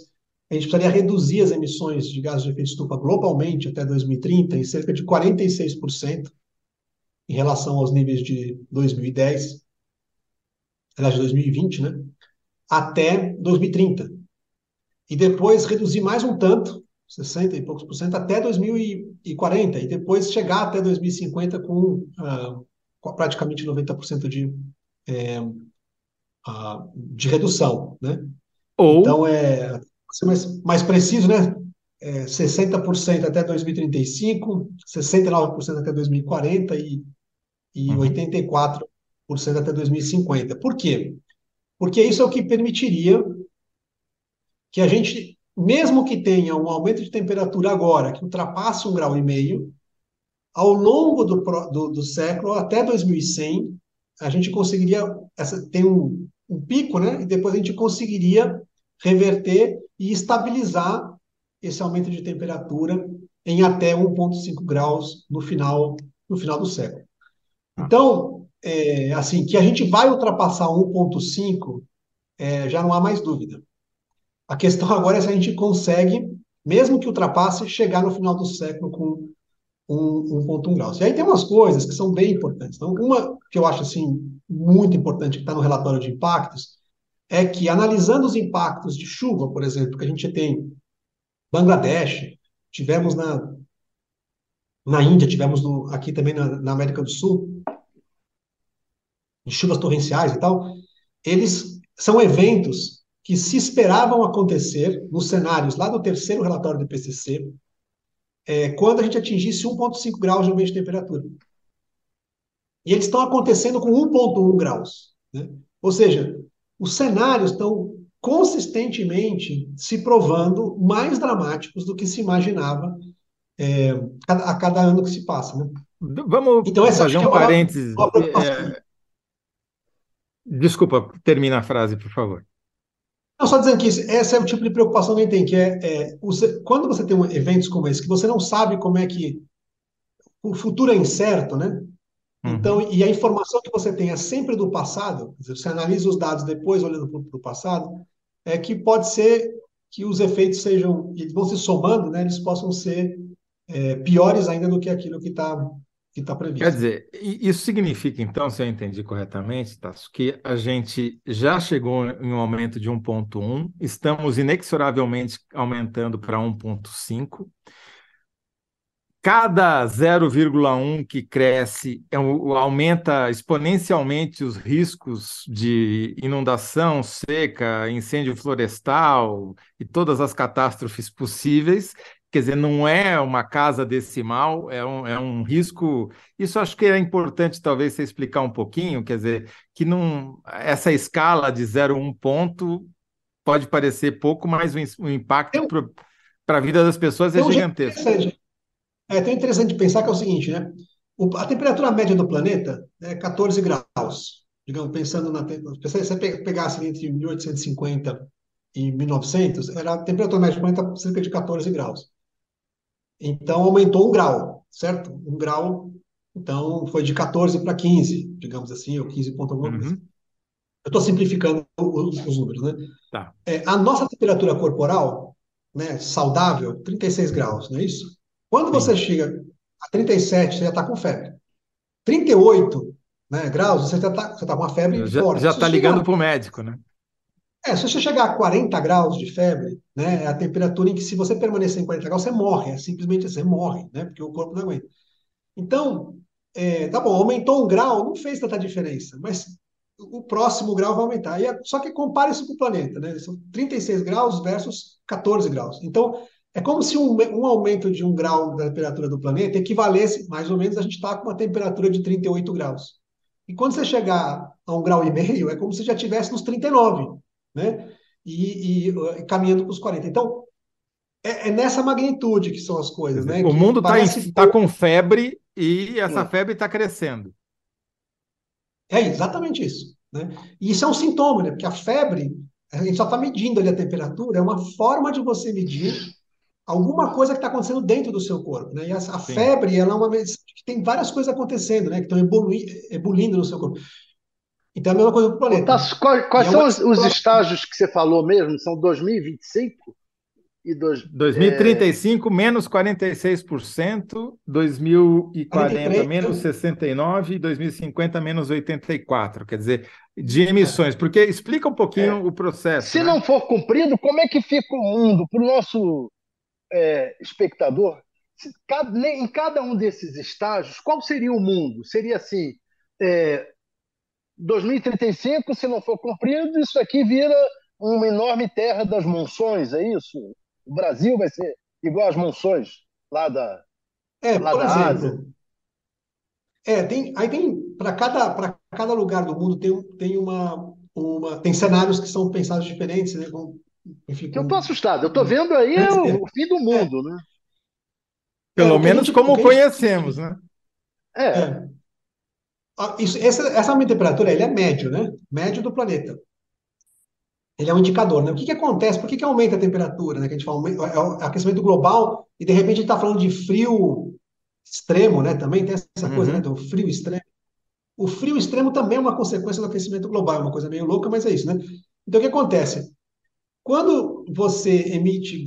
a gente precisaria reduzir as emissões de gases de efeito estufa globalmente até 2030 em cerca de 46% em relação aos níveis de 2010, aliás, de 2020, né, até 2030. E depois reduzir mais um tanto 60 e poucos por cento até 2040, e depois chegar até 2050 com, uh, praticamente 90% de, é, uh, de redução. Né? Ou... Então, é, ser mais, mais preciso, né? É, 60% até 2035, 69% até 2040 e, e uhum. 84% até 2050. Por quê? Porque isso é o que permitiria que a gente mesmo que tenha um aumento de temperatura agora que ultrapasse um grau e meio, ao longo do, do, do século, até 2100, a gente conseguiria essa, ter um, um pico, né? E depois a gente conseguiria reverter e estabilizar esse aumento de temperatura em até 1,5 graus no final, no final do século. Então, é, assim, que a gente vai ultrapassar 1,5, é, já não há mais dúvida. A questão agora é se a gente consegue, mesmo que ultrapasse, chegar no final do século com 1,1 graus. E aí tem umas coisas que são bem importantes. Então, uma que eu acho assim muito importante que está no relatório de impactos é que analisando os impactos de chuva, por exemplo, que a gente tem Bangladesh, tivemos na na Índia, tivemos no, aqui também na, na América do Sul, de chuvas torrenciais e tal, eles são eventos que se esperavam acontecer nos cenários lá do terceiro relatório do IPCC, é, quando a gente atingisse 1,5 graus de aumento de temperatura. E eles estão acontecendo com 1,1 graus. Né? Ou seja, os cenários estão consistentemente se provando mais dramáticos do que se imaginava é, a cada ano que se passa. Né? Vamos então, fazer um é parênteses. Uma, uma é... Desculpa, termina a frase, por favor. Não, só dizendo que esse é o tipo de preocupação que a gente tem, que é, é você, quando você tem eventos como esse, que você não sabe como é que o futuro é incerto, né? Uhum. Então, e a informação que você tem é sempre do passado, você analisa os dados depois olhando para o passado, é que pode ser que os efeitos sejam, eles vão se somando, né? Eles possam ser é, piores ainda do que aquilo que está que está previsto. Quer dizer, isso significa, então, se eu entendi corretamente, Tasso, que a gente já chegou em um aumento de 1,1, estamos inexoravelmente aumentando para 1,5. Cada 0,1 que cresce é aumenta exponencialmente os riscos de inundação, seca, incêndio florestal e todas as catástrofes possíveis quer dizer, não é uma casa decimal, é um, é um risco. Isso acho que é importante, talvez, você explicar um pouquinho, quer dizer, que não, essa escala de 0,1 ponto pode parecer pouco, mas o, impacto para a vida das pessoas é gigantesco. É, tem interessante pensar que é o seguinte, né? O, a temperatura média do planeta é 14 graus. Digamos, pensando na. Se você pegasse entre 1850 e 1900, era a temperatura média do planeta cerca de 14 graus. Então, aumentou um grau, certo? Um grau, então, foi de 14 para 15, digamos assim, ou 15 ponto alguma coisa. Uhum. Eu estou simplificando os, os, números, né? Tá. É, a nossa temperatura corporal, né, saudável, 36 graus, não é isso? Quando Sim. você chega a 37, você já está com febre. 38 né, graus, você já está tá com uma febre já, forte. Já está ligando para o médico, né? É, se você chegar a 40 graus de febre, né, é a temperatura em que se você permanecer em 40 graus, você morre, é simplesmente assim, você morre, né, porque o corpo não aguenta. Então, é, tá bom, aumentou um grau, não fez tanta diferença, mas o próximo grau vai aumentar. E é, só que compare isso com o planeta, né, são 36 graus versus 14 graus. Então, é como se um, um aumento de um grau da temperatura do planeta equivalesse, mais ou menos, a gente está com uma temperatura de 38 graus. E quando você chegar a um grau e meio, é como se já tivesse nos 39 né? E, e, e caminhando para os 40. Então, é, é, nessa magnitude que são as coisas, né? O mundo está tá com febre e essa é. febre está crescendo. É exatamente isso. Né? E isso é um sintoma, né? Porque a febre, a gente só está medindo ali a temperatura, é uma forma de você medir alguma coisa que está acontecendo dentro do seu corpo, né? E a, a febre, ela é uma que tem várias coisas acontecendo, né? Que estão ebulindo no seu corpo. Então é a mesma coisa para o planeta. Tá, quais, quais é são os, os, estágios que você falou mesmo? São 2025? E dois, 2035, é... menos 46%, 2040, 43, menos 69%, e 2050, menos 84%. Quer dizer, de emissões. Porque explica um pouquinho é. o processo. Se né? não for cumprido, como é que fica o mundo para o nosso é, espectador? Cada, em cada um desses estágios, qual seria o mundo? Seria assim: é, 2035, se não for cumprido, isso aqui vira uma enorme terra das monções, é isso? O Brasil vai ser igual às monções lá da, é, lá da exemplo, Ásia. É, tem, aí tem para cada para cada lugar do mundo tem, tem uma, uma tem cenários que são pensados diferentes, né? Com, enfim, com... Eu tô assustado. Eu tô vendo aí é, o, o, fim do mundo, é. né? Pelo é, menos como conhecemos, né? É. é. Ah, isso, essa, essa aumento de temperatura ele é médio, né? Médio do planeta. Ele é um indicador, né? O que, que acontece? Por que, que aumenta a temperatura? Né? Que a gente fala, é o aquecimento global e de repente a gente está falando de frio extremo, né? Também tem essa uhum. coisa, né? Do frio extremo. O frio extremo também é uma consequência do aquecimento global, é uma coisa meio louca, mas é isso, né? Então o que acontece? Quando você emite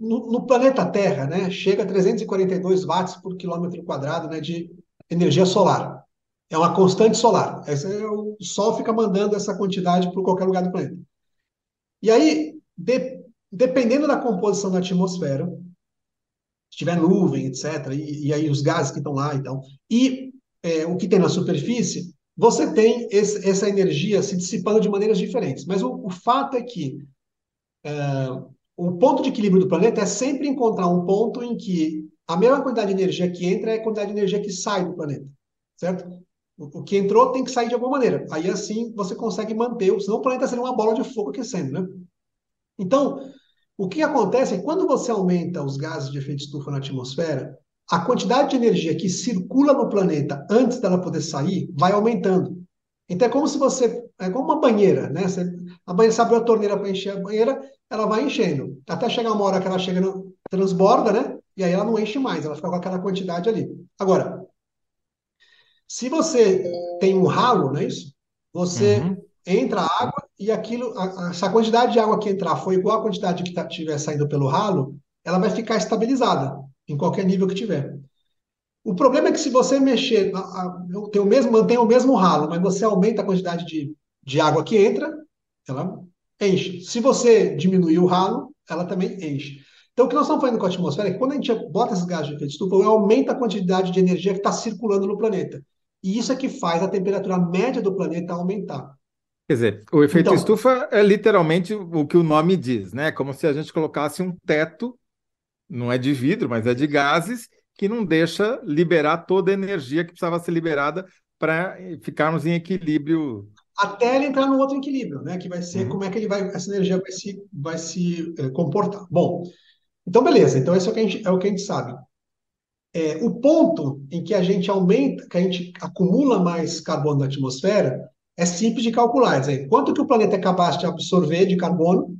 no, no planeta Terra, né, chega a 342 watts por quilômetro quadrado, né, de energia solar. É uma constante solar. Essa é, o Sol fica mandando essa quantidade para qualquer lugar do planeta. E aí, de, dependendo da composição da atmosfera, se tiver nuvem, etc., e, e aí os gases que estão lá então, e é, o que tem na superfície, você tem esse, essa energia se dissipando de maneiras diferentes. Mas o, o fato é que é, o ponto de equilíbrio do planeta é sempre encontrar um ponto em que a mesma quantidade de energia que entra é a quantidade de energia que sai do planeta, certo? O, que entrou tem que sair de alguma maneira. Aí assim você consegue manter, senão o planeta seria uma bola de fogo aquecendo, né? Então, o que acontece é que quando você aumenta os gases de efeito estufa na atmosfera, a quantidade de energia que circula no planeta antes dela poder sair vai aumentando. Então é como se você. É como uma banheira, né? Você, a banheira, você abriu a torneira para encher a banheira, ela vai enchendo. Até chegar uma hora que ela chega no. transborda, né? E aí ela não enche mais, ela fica com aquela quantidade ali. Agora, se você tem um ralo, não é isso? Você uhum. entra água e aquilo, a, a, se a quantidade de água que entrar for igual à quantidade que estiver tá, saindo pelo ralo, ela vai ficar estabilizada em qualquer nível que tiver. O problema é que se você mexer, a, a, tem o mesmo, mantém o mesmo ralo, mas você aumenta a quantidade de, de água que entra, ela enche. Se você diminuir o ralo, ela também enche. Então, o que nós estamos fazendo com a atmosfera é que quando a gente bota esses gases de efeito estufa, aumenta a quantidade de energia que está circulando no planeta. E isso é que faz a temperatura média do planeta aumentar. Quer dizer, o efeito então, estufa é literalmente o que o nome diz, né? Como se a gente colocasse um teto não é de vidro, mas é de gases, que não deixa liberar toda a energia que precisava ser liberada para ficarmos em equilíbrio. Até ele entrar no outro equilíbrio, né? Que vai ser uhum. como é que ele vai, essa energia vai se, vai se é, comportar. Bom, então beleza, então isso é o que a gente, é o que a gente sabe. É, o ponto em que a gente aumenta, que a gente acumula mais carbono na atmosfera, é simples de calcular. É dizer, quanto que o planeta é capaz de absorver de carbono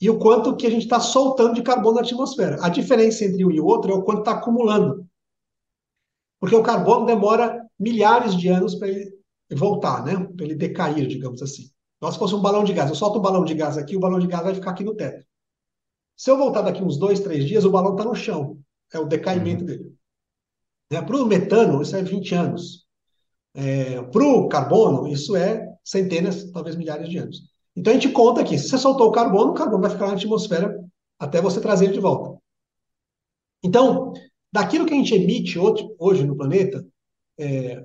e o quanto que a gente está soltando de carbono na atmosfera. A diferença entre um e o outro é o quanto está acumulando. Porque o carbono demora milhares de anos para ele voltar, né? Para ele decair, digamos assim. Então, se fosse um balão de gás, eu solto um balão de gás aqui, o balão de gás vai ficar aqui no teto. Se eu voltar daqui uns dois, três dias, o balão está no chão. É o decaimento dele. Né? Para o metano, isso é 20 anos. É, para o carbono, isso é centenas, talvez milhares de anos. Então a gente conta aqui, se você soltou o carbono, o carbono vai ficar na atmosfera até você trazer ele de volta. Então, daquilo que a gente emite hoje, hoje no planeta, é,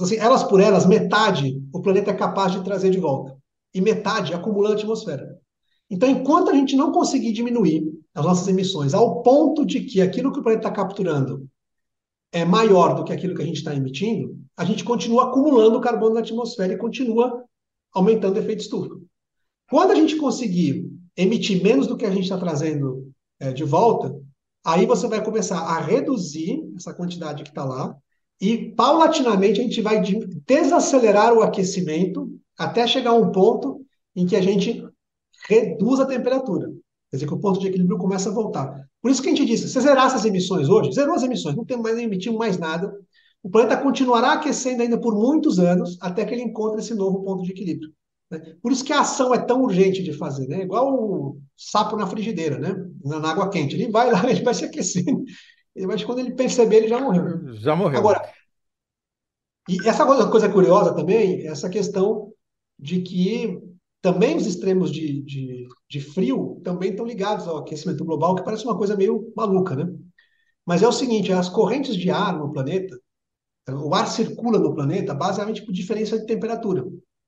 assim, elas por elas, metade o planeta é capaz de trazer de volta. E metade acumula na atmosfera. Então, enquanto a gente não conseguir diminuir as nossas emissões ao ponto de que aquilo que o planeta está capturando é maior do que aquilo que a gente está emitindo, a gente continua acumulando carbono na atmosfera e continua aumentando o efeito estufa. Quando a gente conseguir emitir menos do que a gente está trazendo é, de volta, aí você vai começar a reduzir essa quantidade que está lá e paulatinamente a gente vai desacelerar o aquecimento até chegar a um ponto em que a gente reduz a temperatura. Quer dizer, que o ponto de equilíbrio começa a voltar. Por isso que a gente disse, se zerasse as emissões hoje, zerou as emissões, não tem mais emitir mais nada, o planeta continuará aquecendo ainda por muitos anos até que ele encontre esse novo ponto de equilíbrio. Né? Por isso que a ação é tão urgente de fazer, né? Igual o sapo na frigideira, né? Na, na água quente. Ele vai lá, [laughs] ele vai se aquecendo. Ele vai, quando ele perceber, ele já morreu. Já morreu. Agora, e essa coisa, coisa curiosa também, essa questão de que também os extremos de, de, de frio também estão ligados ao aquecimento global, que parece uma coisa meio maluca, né? Mas é o seguinte, as correntes de ar no planeta, o ar circula no planeta basicamente por diferença de temperatura.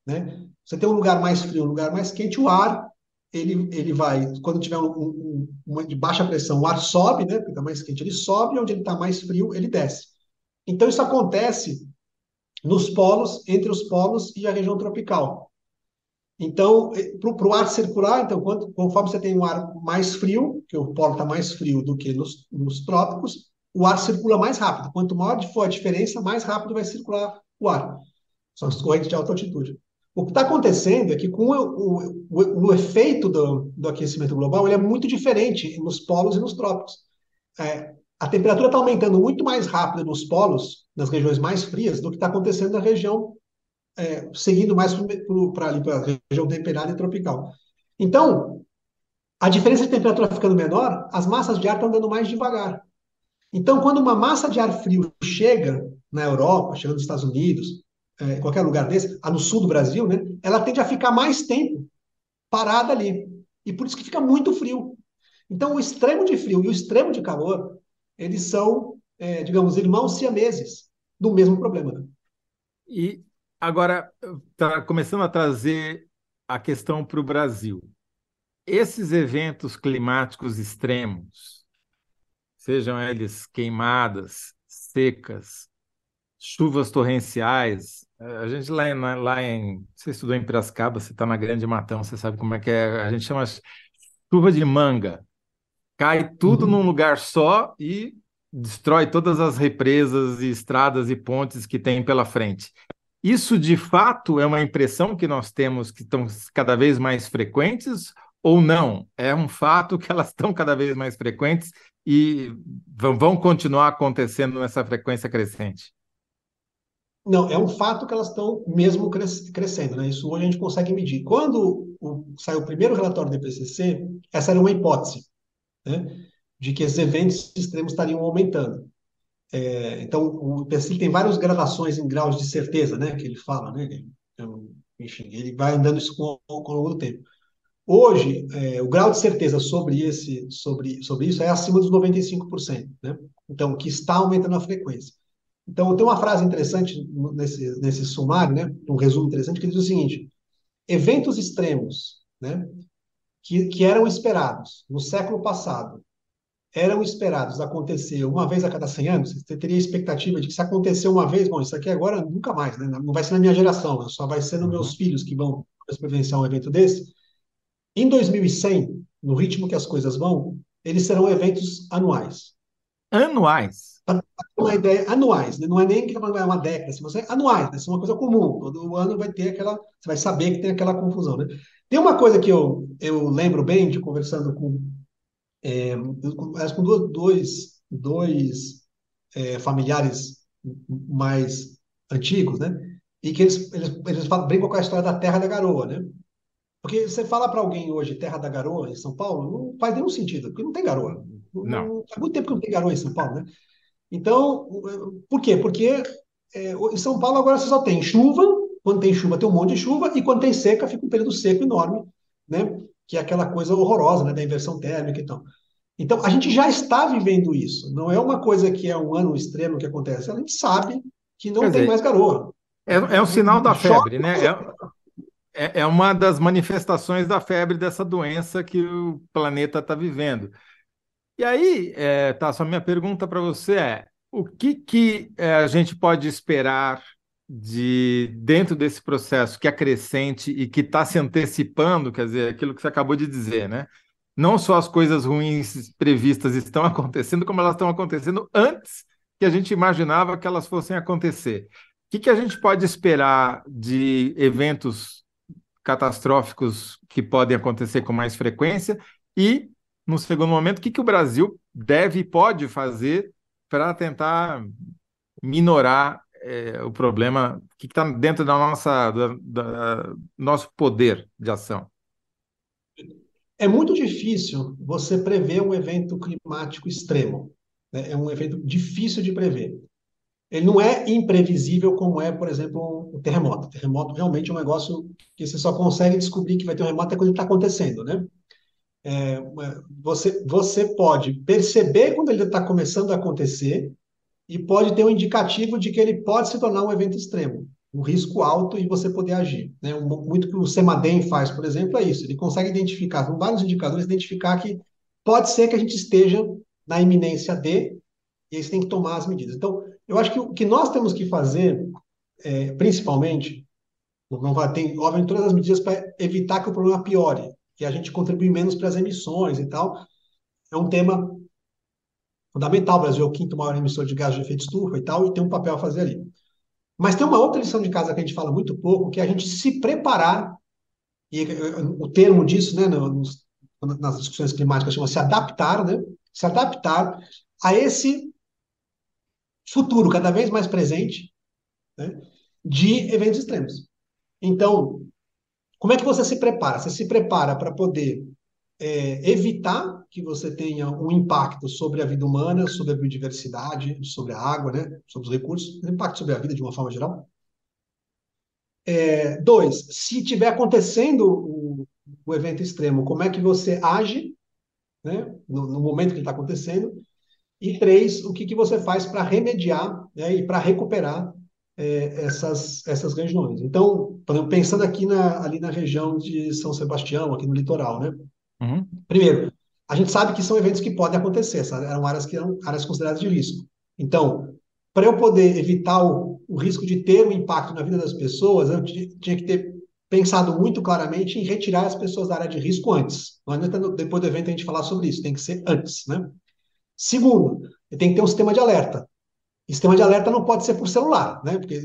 Né? Você tem um lugar mais frio, um lugar mais quente, o ar ele, ele vai, quando tiver um, um, de baixa pressão, o ar sobe, né? Porque está mais quente, ele sobe, onde ele está mais frio, ele desce. Então isso acontece nos polos, entre os polos e a região tropical. Então, para o ar circular, então, quando, conforme você tem um ar mais frio, que o polo está mais frio do que nos, nos trópicos, o ar circula mais rápido. Quanto maior for a diferença, mais rápido vai circular o ar. São as correntes de alta altitude. O que está acontecendo é que com o, o, o, o efeito do, do, aquecimento global ele é muito diferente nos polos e nos trópicos. É, a temperatura está aumentando muito mais rápido nos polos, nas regiões mais frias, do que está acontecendo na região, é, seguindo mais para a região temperada e tropical. Então, a diferença de temperatura ficando menor, as massas de ar estão andando mais devagar. Então, quando uma massa de ar frio chega na Europa, chega nos Estados Unidos, é, qualquer lugar desse, no sul do Brasil, né, ela tende a ficar mais tempo parada ali. E por isso que fica muito frio. Então, o extremo de frio e o extremo de calor, eles são, é, digamos, irmãos siameses do mesmo problema. E agora está começando a trazer a questão para o Brasil. Esses eventos climáticos extremos, sejam eles queimadas, secas, chuvas torrenciais. A gente lá, em, lá em. Você estudou em Piracicaba, você está na Grande Matão, você sabe como é que é. A gente chama chuva de manga. Cai tudo uhum. num lugar só e destrói todas as represas e estradas e pontes que tem pela frente. Isso de fato é uma impressão que nós temos que estão cada vez mais frequentes ou não? É um fato que elas estão cada vez mais frequentes e vão continuar acontecendo nessa frequência crescente? Não, é um fato que elas estão mesmo crescendo, né? Isso hoje a gente consegue medir. Quando o, saiu o primeiro relatório do IPCC, essa era uma hipótese, né? De que esses eventos extremos estariam aumentando. É, então, o IPCC tem várias gradações em graus de certeza, né? Que ele fala, né? Então, enfim, ele vai andando isso com, com o longo do tempo. Hoje, é, o grau de certeza sobre, esse, sobre, sobre isso é acima dos 95%, né? Então, que está aumentando a frequência. Então, tem uma frase interessante nesse, nesse sumário, né? um resumo interessante, que diz o seguinte: eventos extremos né? que, que eram esperados no século passado, eram esperados acontecer uma vez a cada 100 anos, você teria a expectativa de que se acontecer uma vez, bom, isso aqui agora nunca mais, né? não vai ser na minha geração, só vai ser nos meus uhum. filhos que vão presenciar um evento desse. Em 2100, no ritmo que as coisas vão, eles serão eventos anuais. Anuais? Para uma ideia, anuais, né? não é nem que é uma década, se você anuais, né? isso é uma coisa comum. Todo ano vai ter aquela, você vai saber que tem aquela confusão, né? Tem uma coisa que eu, eu lembro bem de conversando com, é, com dois, dois, dois é, familiares mais antigos, né? E que eles, eles, eles falam, brincam com a história da Terra da Garoa, né? Porque você fala para alguém hoje Terra da Garoa em São Paulo, não faz nenhum sentido, porque não tem garoa. Não. Há muito tempo que não tem garoa em São Paulo, né? Então, por quê? Porque é, em São Paulo agora você só tem chuva, quando tem chuva tem um monte de chuva, e quando tem seca fica um período seco enorme, né? Que é aquela coisa horrorosa, né? Da inversão térmica e tal. Então, a gente já está vivendo isso. Não é uma coisa que é um ano extremo que acontece. A gente sabe que não Quer tem dizer, mais garoa. É, é um sinal da febre, né? É, é, é uma das manifestações da febre dessa doença que o planeta está vivendo. E aí, é, tá, só minha pergunta para você é: o que, que é, a gente pode esperar de dentro desse processo que é crescente e que está se antecipando, quer dizer, aquilo que você acabou de dizer, né? Não só as coisas ruins previstas estão [laughs] acontecendo, como elas estão acontecendo antes que a gente imaginava que elas fossem acontecer. O que, que a gente pode esperar de eventos catastróficos que podem acontecer com mais frequência e no segundo momento, o que, que o Brasil deve e pode fazer para tentar minorar é, o problema que está dentro da nossa da, da, nosso poder de ação? É muito difícil você prever um evento climático extremo. Né? É um evento difícil de prever. Ele não é imprevisível como é, por exemplo, o terremoto. O terremoto realmente é um negócio que você só consegue descobrir que vai ter um terremoto quando ele está acontecendo, né? é, você, você pode perceber quando ele está começando a acontecer e pode ter um indicativo de que ele pode se tornar um evento extremo, um risco alto e você poder agir. Né? Muito que o Semadem faz, por exemplo, é isso. Ele consegue identificar, com vários indicadores, identificar que pode ser que a gente esteja na iminência de, e aí você tem que tomar as medidas. Então, eu acho que o que nós temos que fazer, é, principalmente, não vai, tem, obviamente, todas as medidas para evitar que o problema piore que a gente contribui menos para as emissões e tal. É um tema fundamental. O Brasil é o quinto maior emissor de gás de efeito estufa e tal, e tem um papel a fazer ali. Mas tem uma outra lição de casa que a gente fala muito pouco, que é a gente se preparar, e o termo disso, né, nos, nas discussões climáticas chama se adaptar, né? Se adaptar a esse futuro cada vez mais presente né, de eventos extremos. Então, como é que você se prepara? Você se prepara para poder é, evitar que você tenha um impacto sobre a vida humana, sobre a biodiversidade, sobre a água, né? sobre os recursos, impacto sobre a vida de uma forma geral. É, dois, se tiver acontecendo o, o, evento extremo, como é que você age né? no, no momento que ele está acontecendo? E três, o que, que você faz para remediar né? e para recuperar é, essas, essas regiões. Então, pensando aqui na, ali na região de São Sebastião, aqui no litoral, né? Uhum. Primeiro, a gente sabe que são eventos que podem acontecer, sabe? eram áreas que eram áreas consideradas de risco. Então, para eu poder evitar o, o, risco de ter um impacto na vida das pessoas, eu tinha que ter pensado muito claramente em retirar as pessoas da área de risco antes. Não depois do evento a gente falar sobre isso, tem que ser antes, né? Segundo, tem que ter um sistema de alerta. Sistema de alerta não pode ser por celular, né? Porque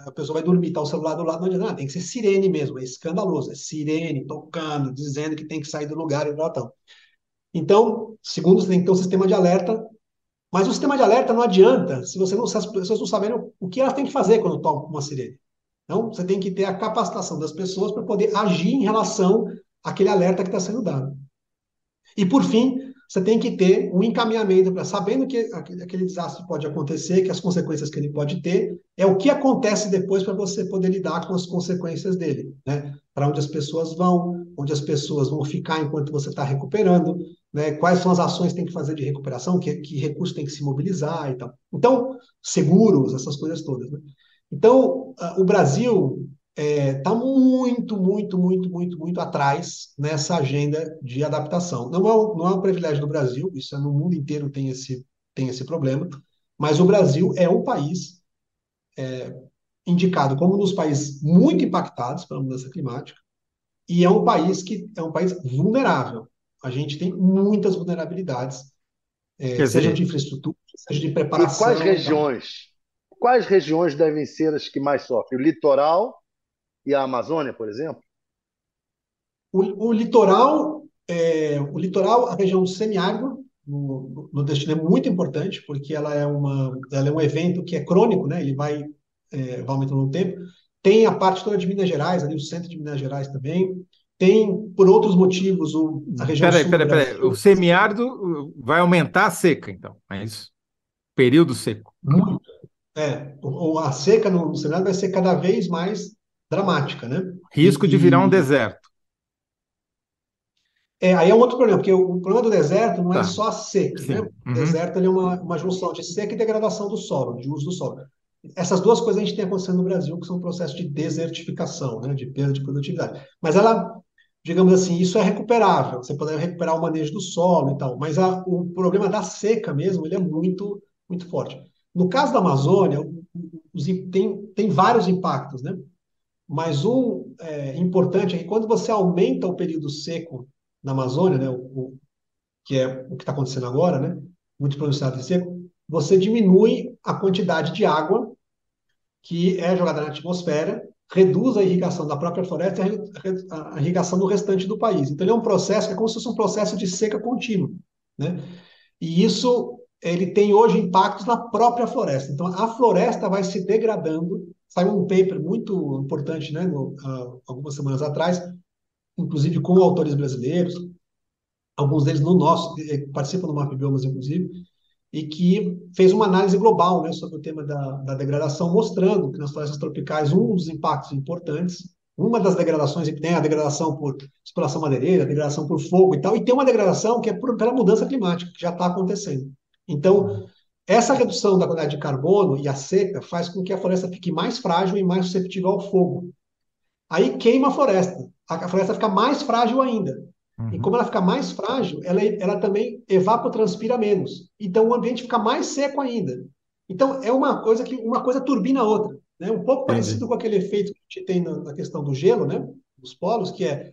a pessoa vai dormir, tá o celular do lado, não adianta, não, tem que ser sirene mesmo, é escandaloso, é sirene tocando, dizendo que tem que sair do lugar e tal, tal. Então, segundo, você tem que ter um sistema de alerta, mas o sistema de alerta não adianta se você não se as pessoas não saberem o que elas têm que fazer quando tocam uma sirene. Então, você tem que ter a capacitação das pessoas para poder agir em relação àquele alerta que está sendo dado. E, por fim, você tem que ter um encaminhamento para sabendo que aquele desastre pode acontecer, que as consequências que ele pode ter, é o que acontece depois para você poder lidar com as consequências dele, né? Para onde as pessoas vão, onde as pessoas vão ficar enquanto você está recuperando, né? Quais são as ações que tem que fazer de recuperação, que, que tem que se mobilizar e tal. Então, seguros, essas coisas todas, né? Então, o Brasil está é, tá muito, muito, muito, muito, muito atrás nessa agenda de adaptação. Não é, não é um privilégio do Brasil, isso é no mundo inteiro tem esse, tem esse problema, mas o Brasil é um país é, indicado como um dos países muito impactados pela mudança climática e é um país que é um país vulnerável. A gente tem muitas vulnerabilidades, é, seja de infraestrutura, seja de preparação. E quais regiões? quais regiões devem ser as que mais sofrem? O litoral e a Amazônia, por exemplo? O, o litoral, é, o litoral, a região semiárido no, no destino é muito importante porque ela é uma, ela é um evento que é crônico, né? Ele vai, é, vai aumentando no tempo. Tem a parte toda de Minas Gerais, ali o centro de Minas Gerais também. Tem, por outros motivos, o, a região peraí, Peraí, peraí, O semiárido vai aumentar a seca, então, é isso? Período seco. Muito. É, a seca no, no cenário vai ser cada vez mais dramática, né? Risco de virar um deserto. É, aí é um outro problema, porque o problema do deserto não é tá. é só a seca, Sim. né? O uhum. deserto é uma, uma junção de seca e degradação do solo, de uso do solo. Essas duas coisas a gente tem acontecendo no Brasil, que são processos de desertificação, né? De perda de produtividade. Mas ela, digamos assim, isso é recuperável. Você pode recuperar o manejo do solo e tal. Mas a, o problema da seca mesmo, ele é muito, muito forte. No caso da Amazônia, os, tem, tem vários impactos, né? Mas um é, importante é que quando você aumenta o período seco na Amazônia, né, o, o que é o que está acontecendo agora, né, muito pronunciado em seco, você diminui a quantidade de água que é jogada na atmosfera, reduz a irrigação da própria floresta e a irrigação do restante do país. Então, ele é um processo, é como se fosse um processo de seca contínua. Né? E isso ele tem hoje impactos na própria floresta. Então, a floresta vai se degradando. Saiu um paper muito importante, né, no, uh, algumas semanas atrás, inclusive com autores brasileiros, alguns deles no nosso, eh, participam do Map Biomas, inclusive, e que fez uma análise global né, sobre o tema da, da degradação, mostrando que nas florestas tropicais, um dos impactos importantes, uma das degradações tem a degradação por exploração madeireira, a degradação por fogo e tal, e tem uma degradação que é por, pela mudança climática, que já está acontecendo. Então, essa redução da quantidade de carbono e a seca faz com que a floresta fique mais frágil e mais susceptível ao fogo. Aí queima a floresta. A floresta fica mais frágil ainda. Uhum. E como ela fica mais frágil, ela, ela também evapotranspira menos. Então o ambiente fica mais seco ainda. Então é uma coisa que uma coisa turbina a outra. Né? Um pouco Entendi. parecido com aquele efeito que a gente tem na, na questão do gelo, né? dos polos, que é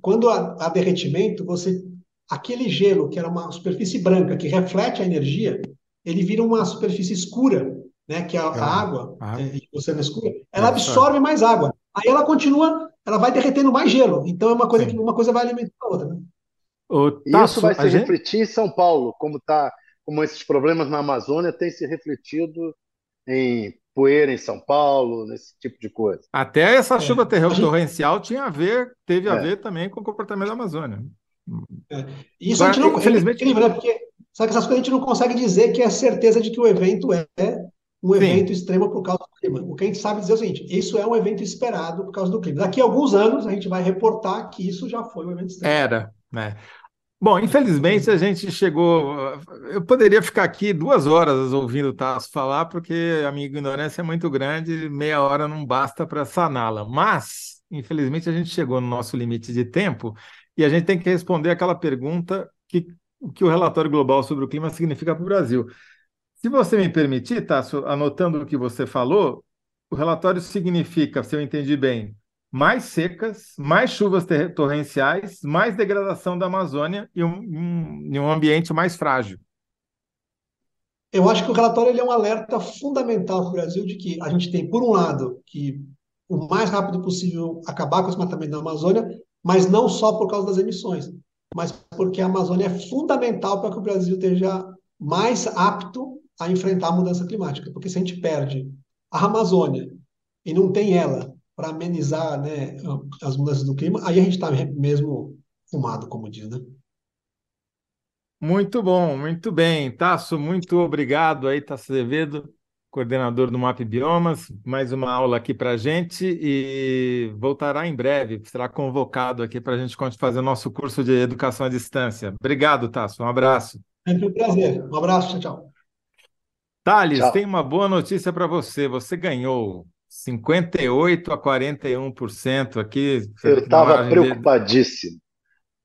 quando há, há derretimento, você aquele gelo, que era uma superfície branca, que reflete a energia, ele vira uma superfície escura, né, que é a, a ah, água, ah. é, oceano escura, ela absorve mais água. Aí ela continua, ela vai derretendo mais gelo. Então é uma coisa Sim. que uma coisa vai alimentando a outra. Né? Isso vai se gente... refletir em São Paulo, como tá, como esses problemas na Amazônia têm se refletido em poeira em São Paulo, nesse tipo de coisa. Até essa é. chuva torrencial tinha a ver, teve a é. ver também com o comportamento da Amazônia. É. Isso Agora, a gente não, infelizmente, é né? Porque sabe que essas coisas a gente não consegue dizer que é certeza de que o evento é um Sim. evento extremo por causa do clima. O que a gente sabe dizer é o seguinte: isso é um evento esperado por causa do clima. Daqui a alguns anos a gente vai reportar que isso já foi um evento extremo. Era, né? Bom, infelizmente a gente chegou. Eu poderia ficar aqui duas horas ouvindo o Tasso falar, porque a minha ignorância é muito grande, meia hora não basta para saná-la. Mas, infelizmente, a gente chegou no nosso limite de tempo e a gente tem que responder aquela pergunta que o que o relatório global sobre o clima significa para o Brasil. Se você me permitir, Tasso, anotando o que você falou, o relatório significa, se eu entendi bem, mais secas, mais chuvas torrenciais, mais degradação da Amazônia e um, um, um ambiente mais frágil. Eu acho que o relatório ele é um alerta fundamental para o Brasil de que a gente tem, por um lado, que o mais rápido possível acabar com o desmatamento da Amazônia, mas não só por causa das emissões, mas porque a Amazônia é fundamental para que o Brasil esteja mais apto a enfrentar a mudança climática. Porque se a gente perde a Amazônia e não tem ela para amenizar né, as mudanças do clima, aí a gente está mesmo fumado, como diz, né? Muito bom, muito bem. Tasso, muito obrigado aí, Tasso Azevedo, coordenador do MAP Biomas, mais uma aula aqui para a gente e voltará em breve, será convocado aqui para a gente fazer o nosso curso de educação à distância. Obrigado, Tasso, um abraço. Sempre um prazer. Um abraço, tchau, tchau. Thales, tchau. tem uma boa notícia para você. Você ganhou 58 a 41% aqui. Eu estava preocupadíssimo.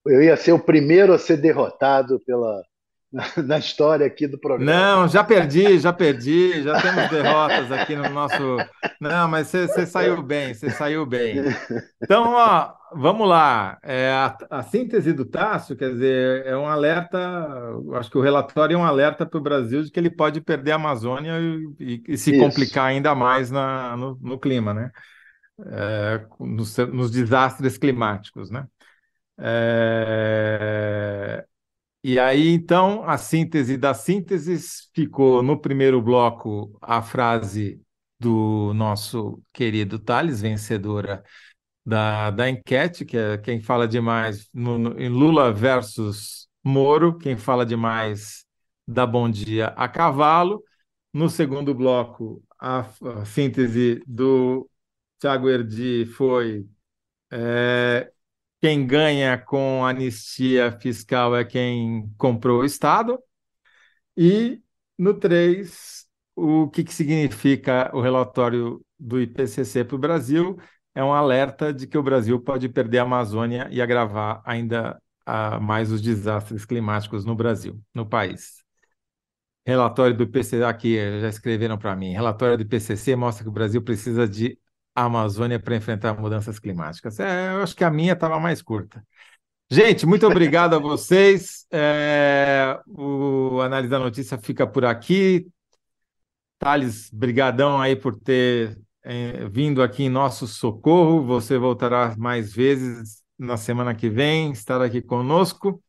Eu ia ser o primeiro a ser derrotado pela, [laughs] na, história aqui do programa. Não, já perdi, já perdi, já temos derrotas aqui no nosso. Não, mas você saiu bem, você saiu bem. Então, ó, vamos lá. É, a, a, síntese do Tássio, quer dizer, é um alerta. Acho que o relatório é um alerta para o Brasil de que ele pode perder a Amazônia e, e, se Isso. complicar ainda mais na, no, no clima, né? É, nos, nos, desastres climáticos, né? É, e aí, então, a síntese das sínteses ficou no primeiro bloco a frase do nosso querido Thales, vencedora da, da enquete, que é quem fala demais no, no, em Lula versus Moro, quem fala demais dá bom dia a cavalo. No segundo bloco, a, a síntese do Tiago Erdi foi é, quem ganha com anistia fiscal é quem comprou o Estado. E no 3, o que, que significa o relatório do IPCC para o Brasil? É um alerta de que o Brasil pode perder a Amazônia e agravar ainda mais os desastres climáticos no Brasil, no país. Relatório do IPCC, aqui já escreveram para mim. Relatório do IPCC mostra que o Brasil precisa de a Amazônia para enfrentar mudanças climáticas. É, eu acho que a minha estava mais curta. Gente, muito obrigado a [laughs] vocês. É, o Análise da Notícia fica por aqui. Thales, brigadão aí por ter é, vindo aqui em nosso socorro. Você voltará mais vezes na semana que vem, estar aqui conosco.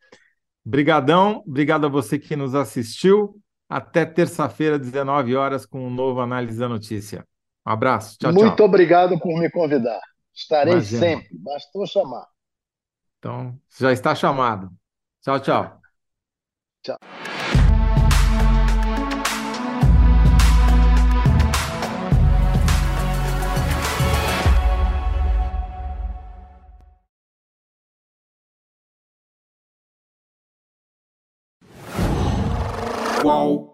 Brigadão, obrigado a você que nos assistiu. Até terça-feira, 19 horas, com um novo Análise da Notícia. Um abraço. Tchau, Muito tchau. obrigado por me convidar. Estarei Imagina. sempre. Bastou chamar. Então, já está chamado. Tchau, tchau. Tchau. Qual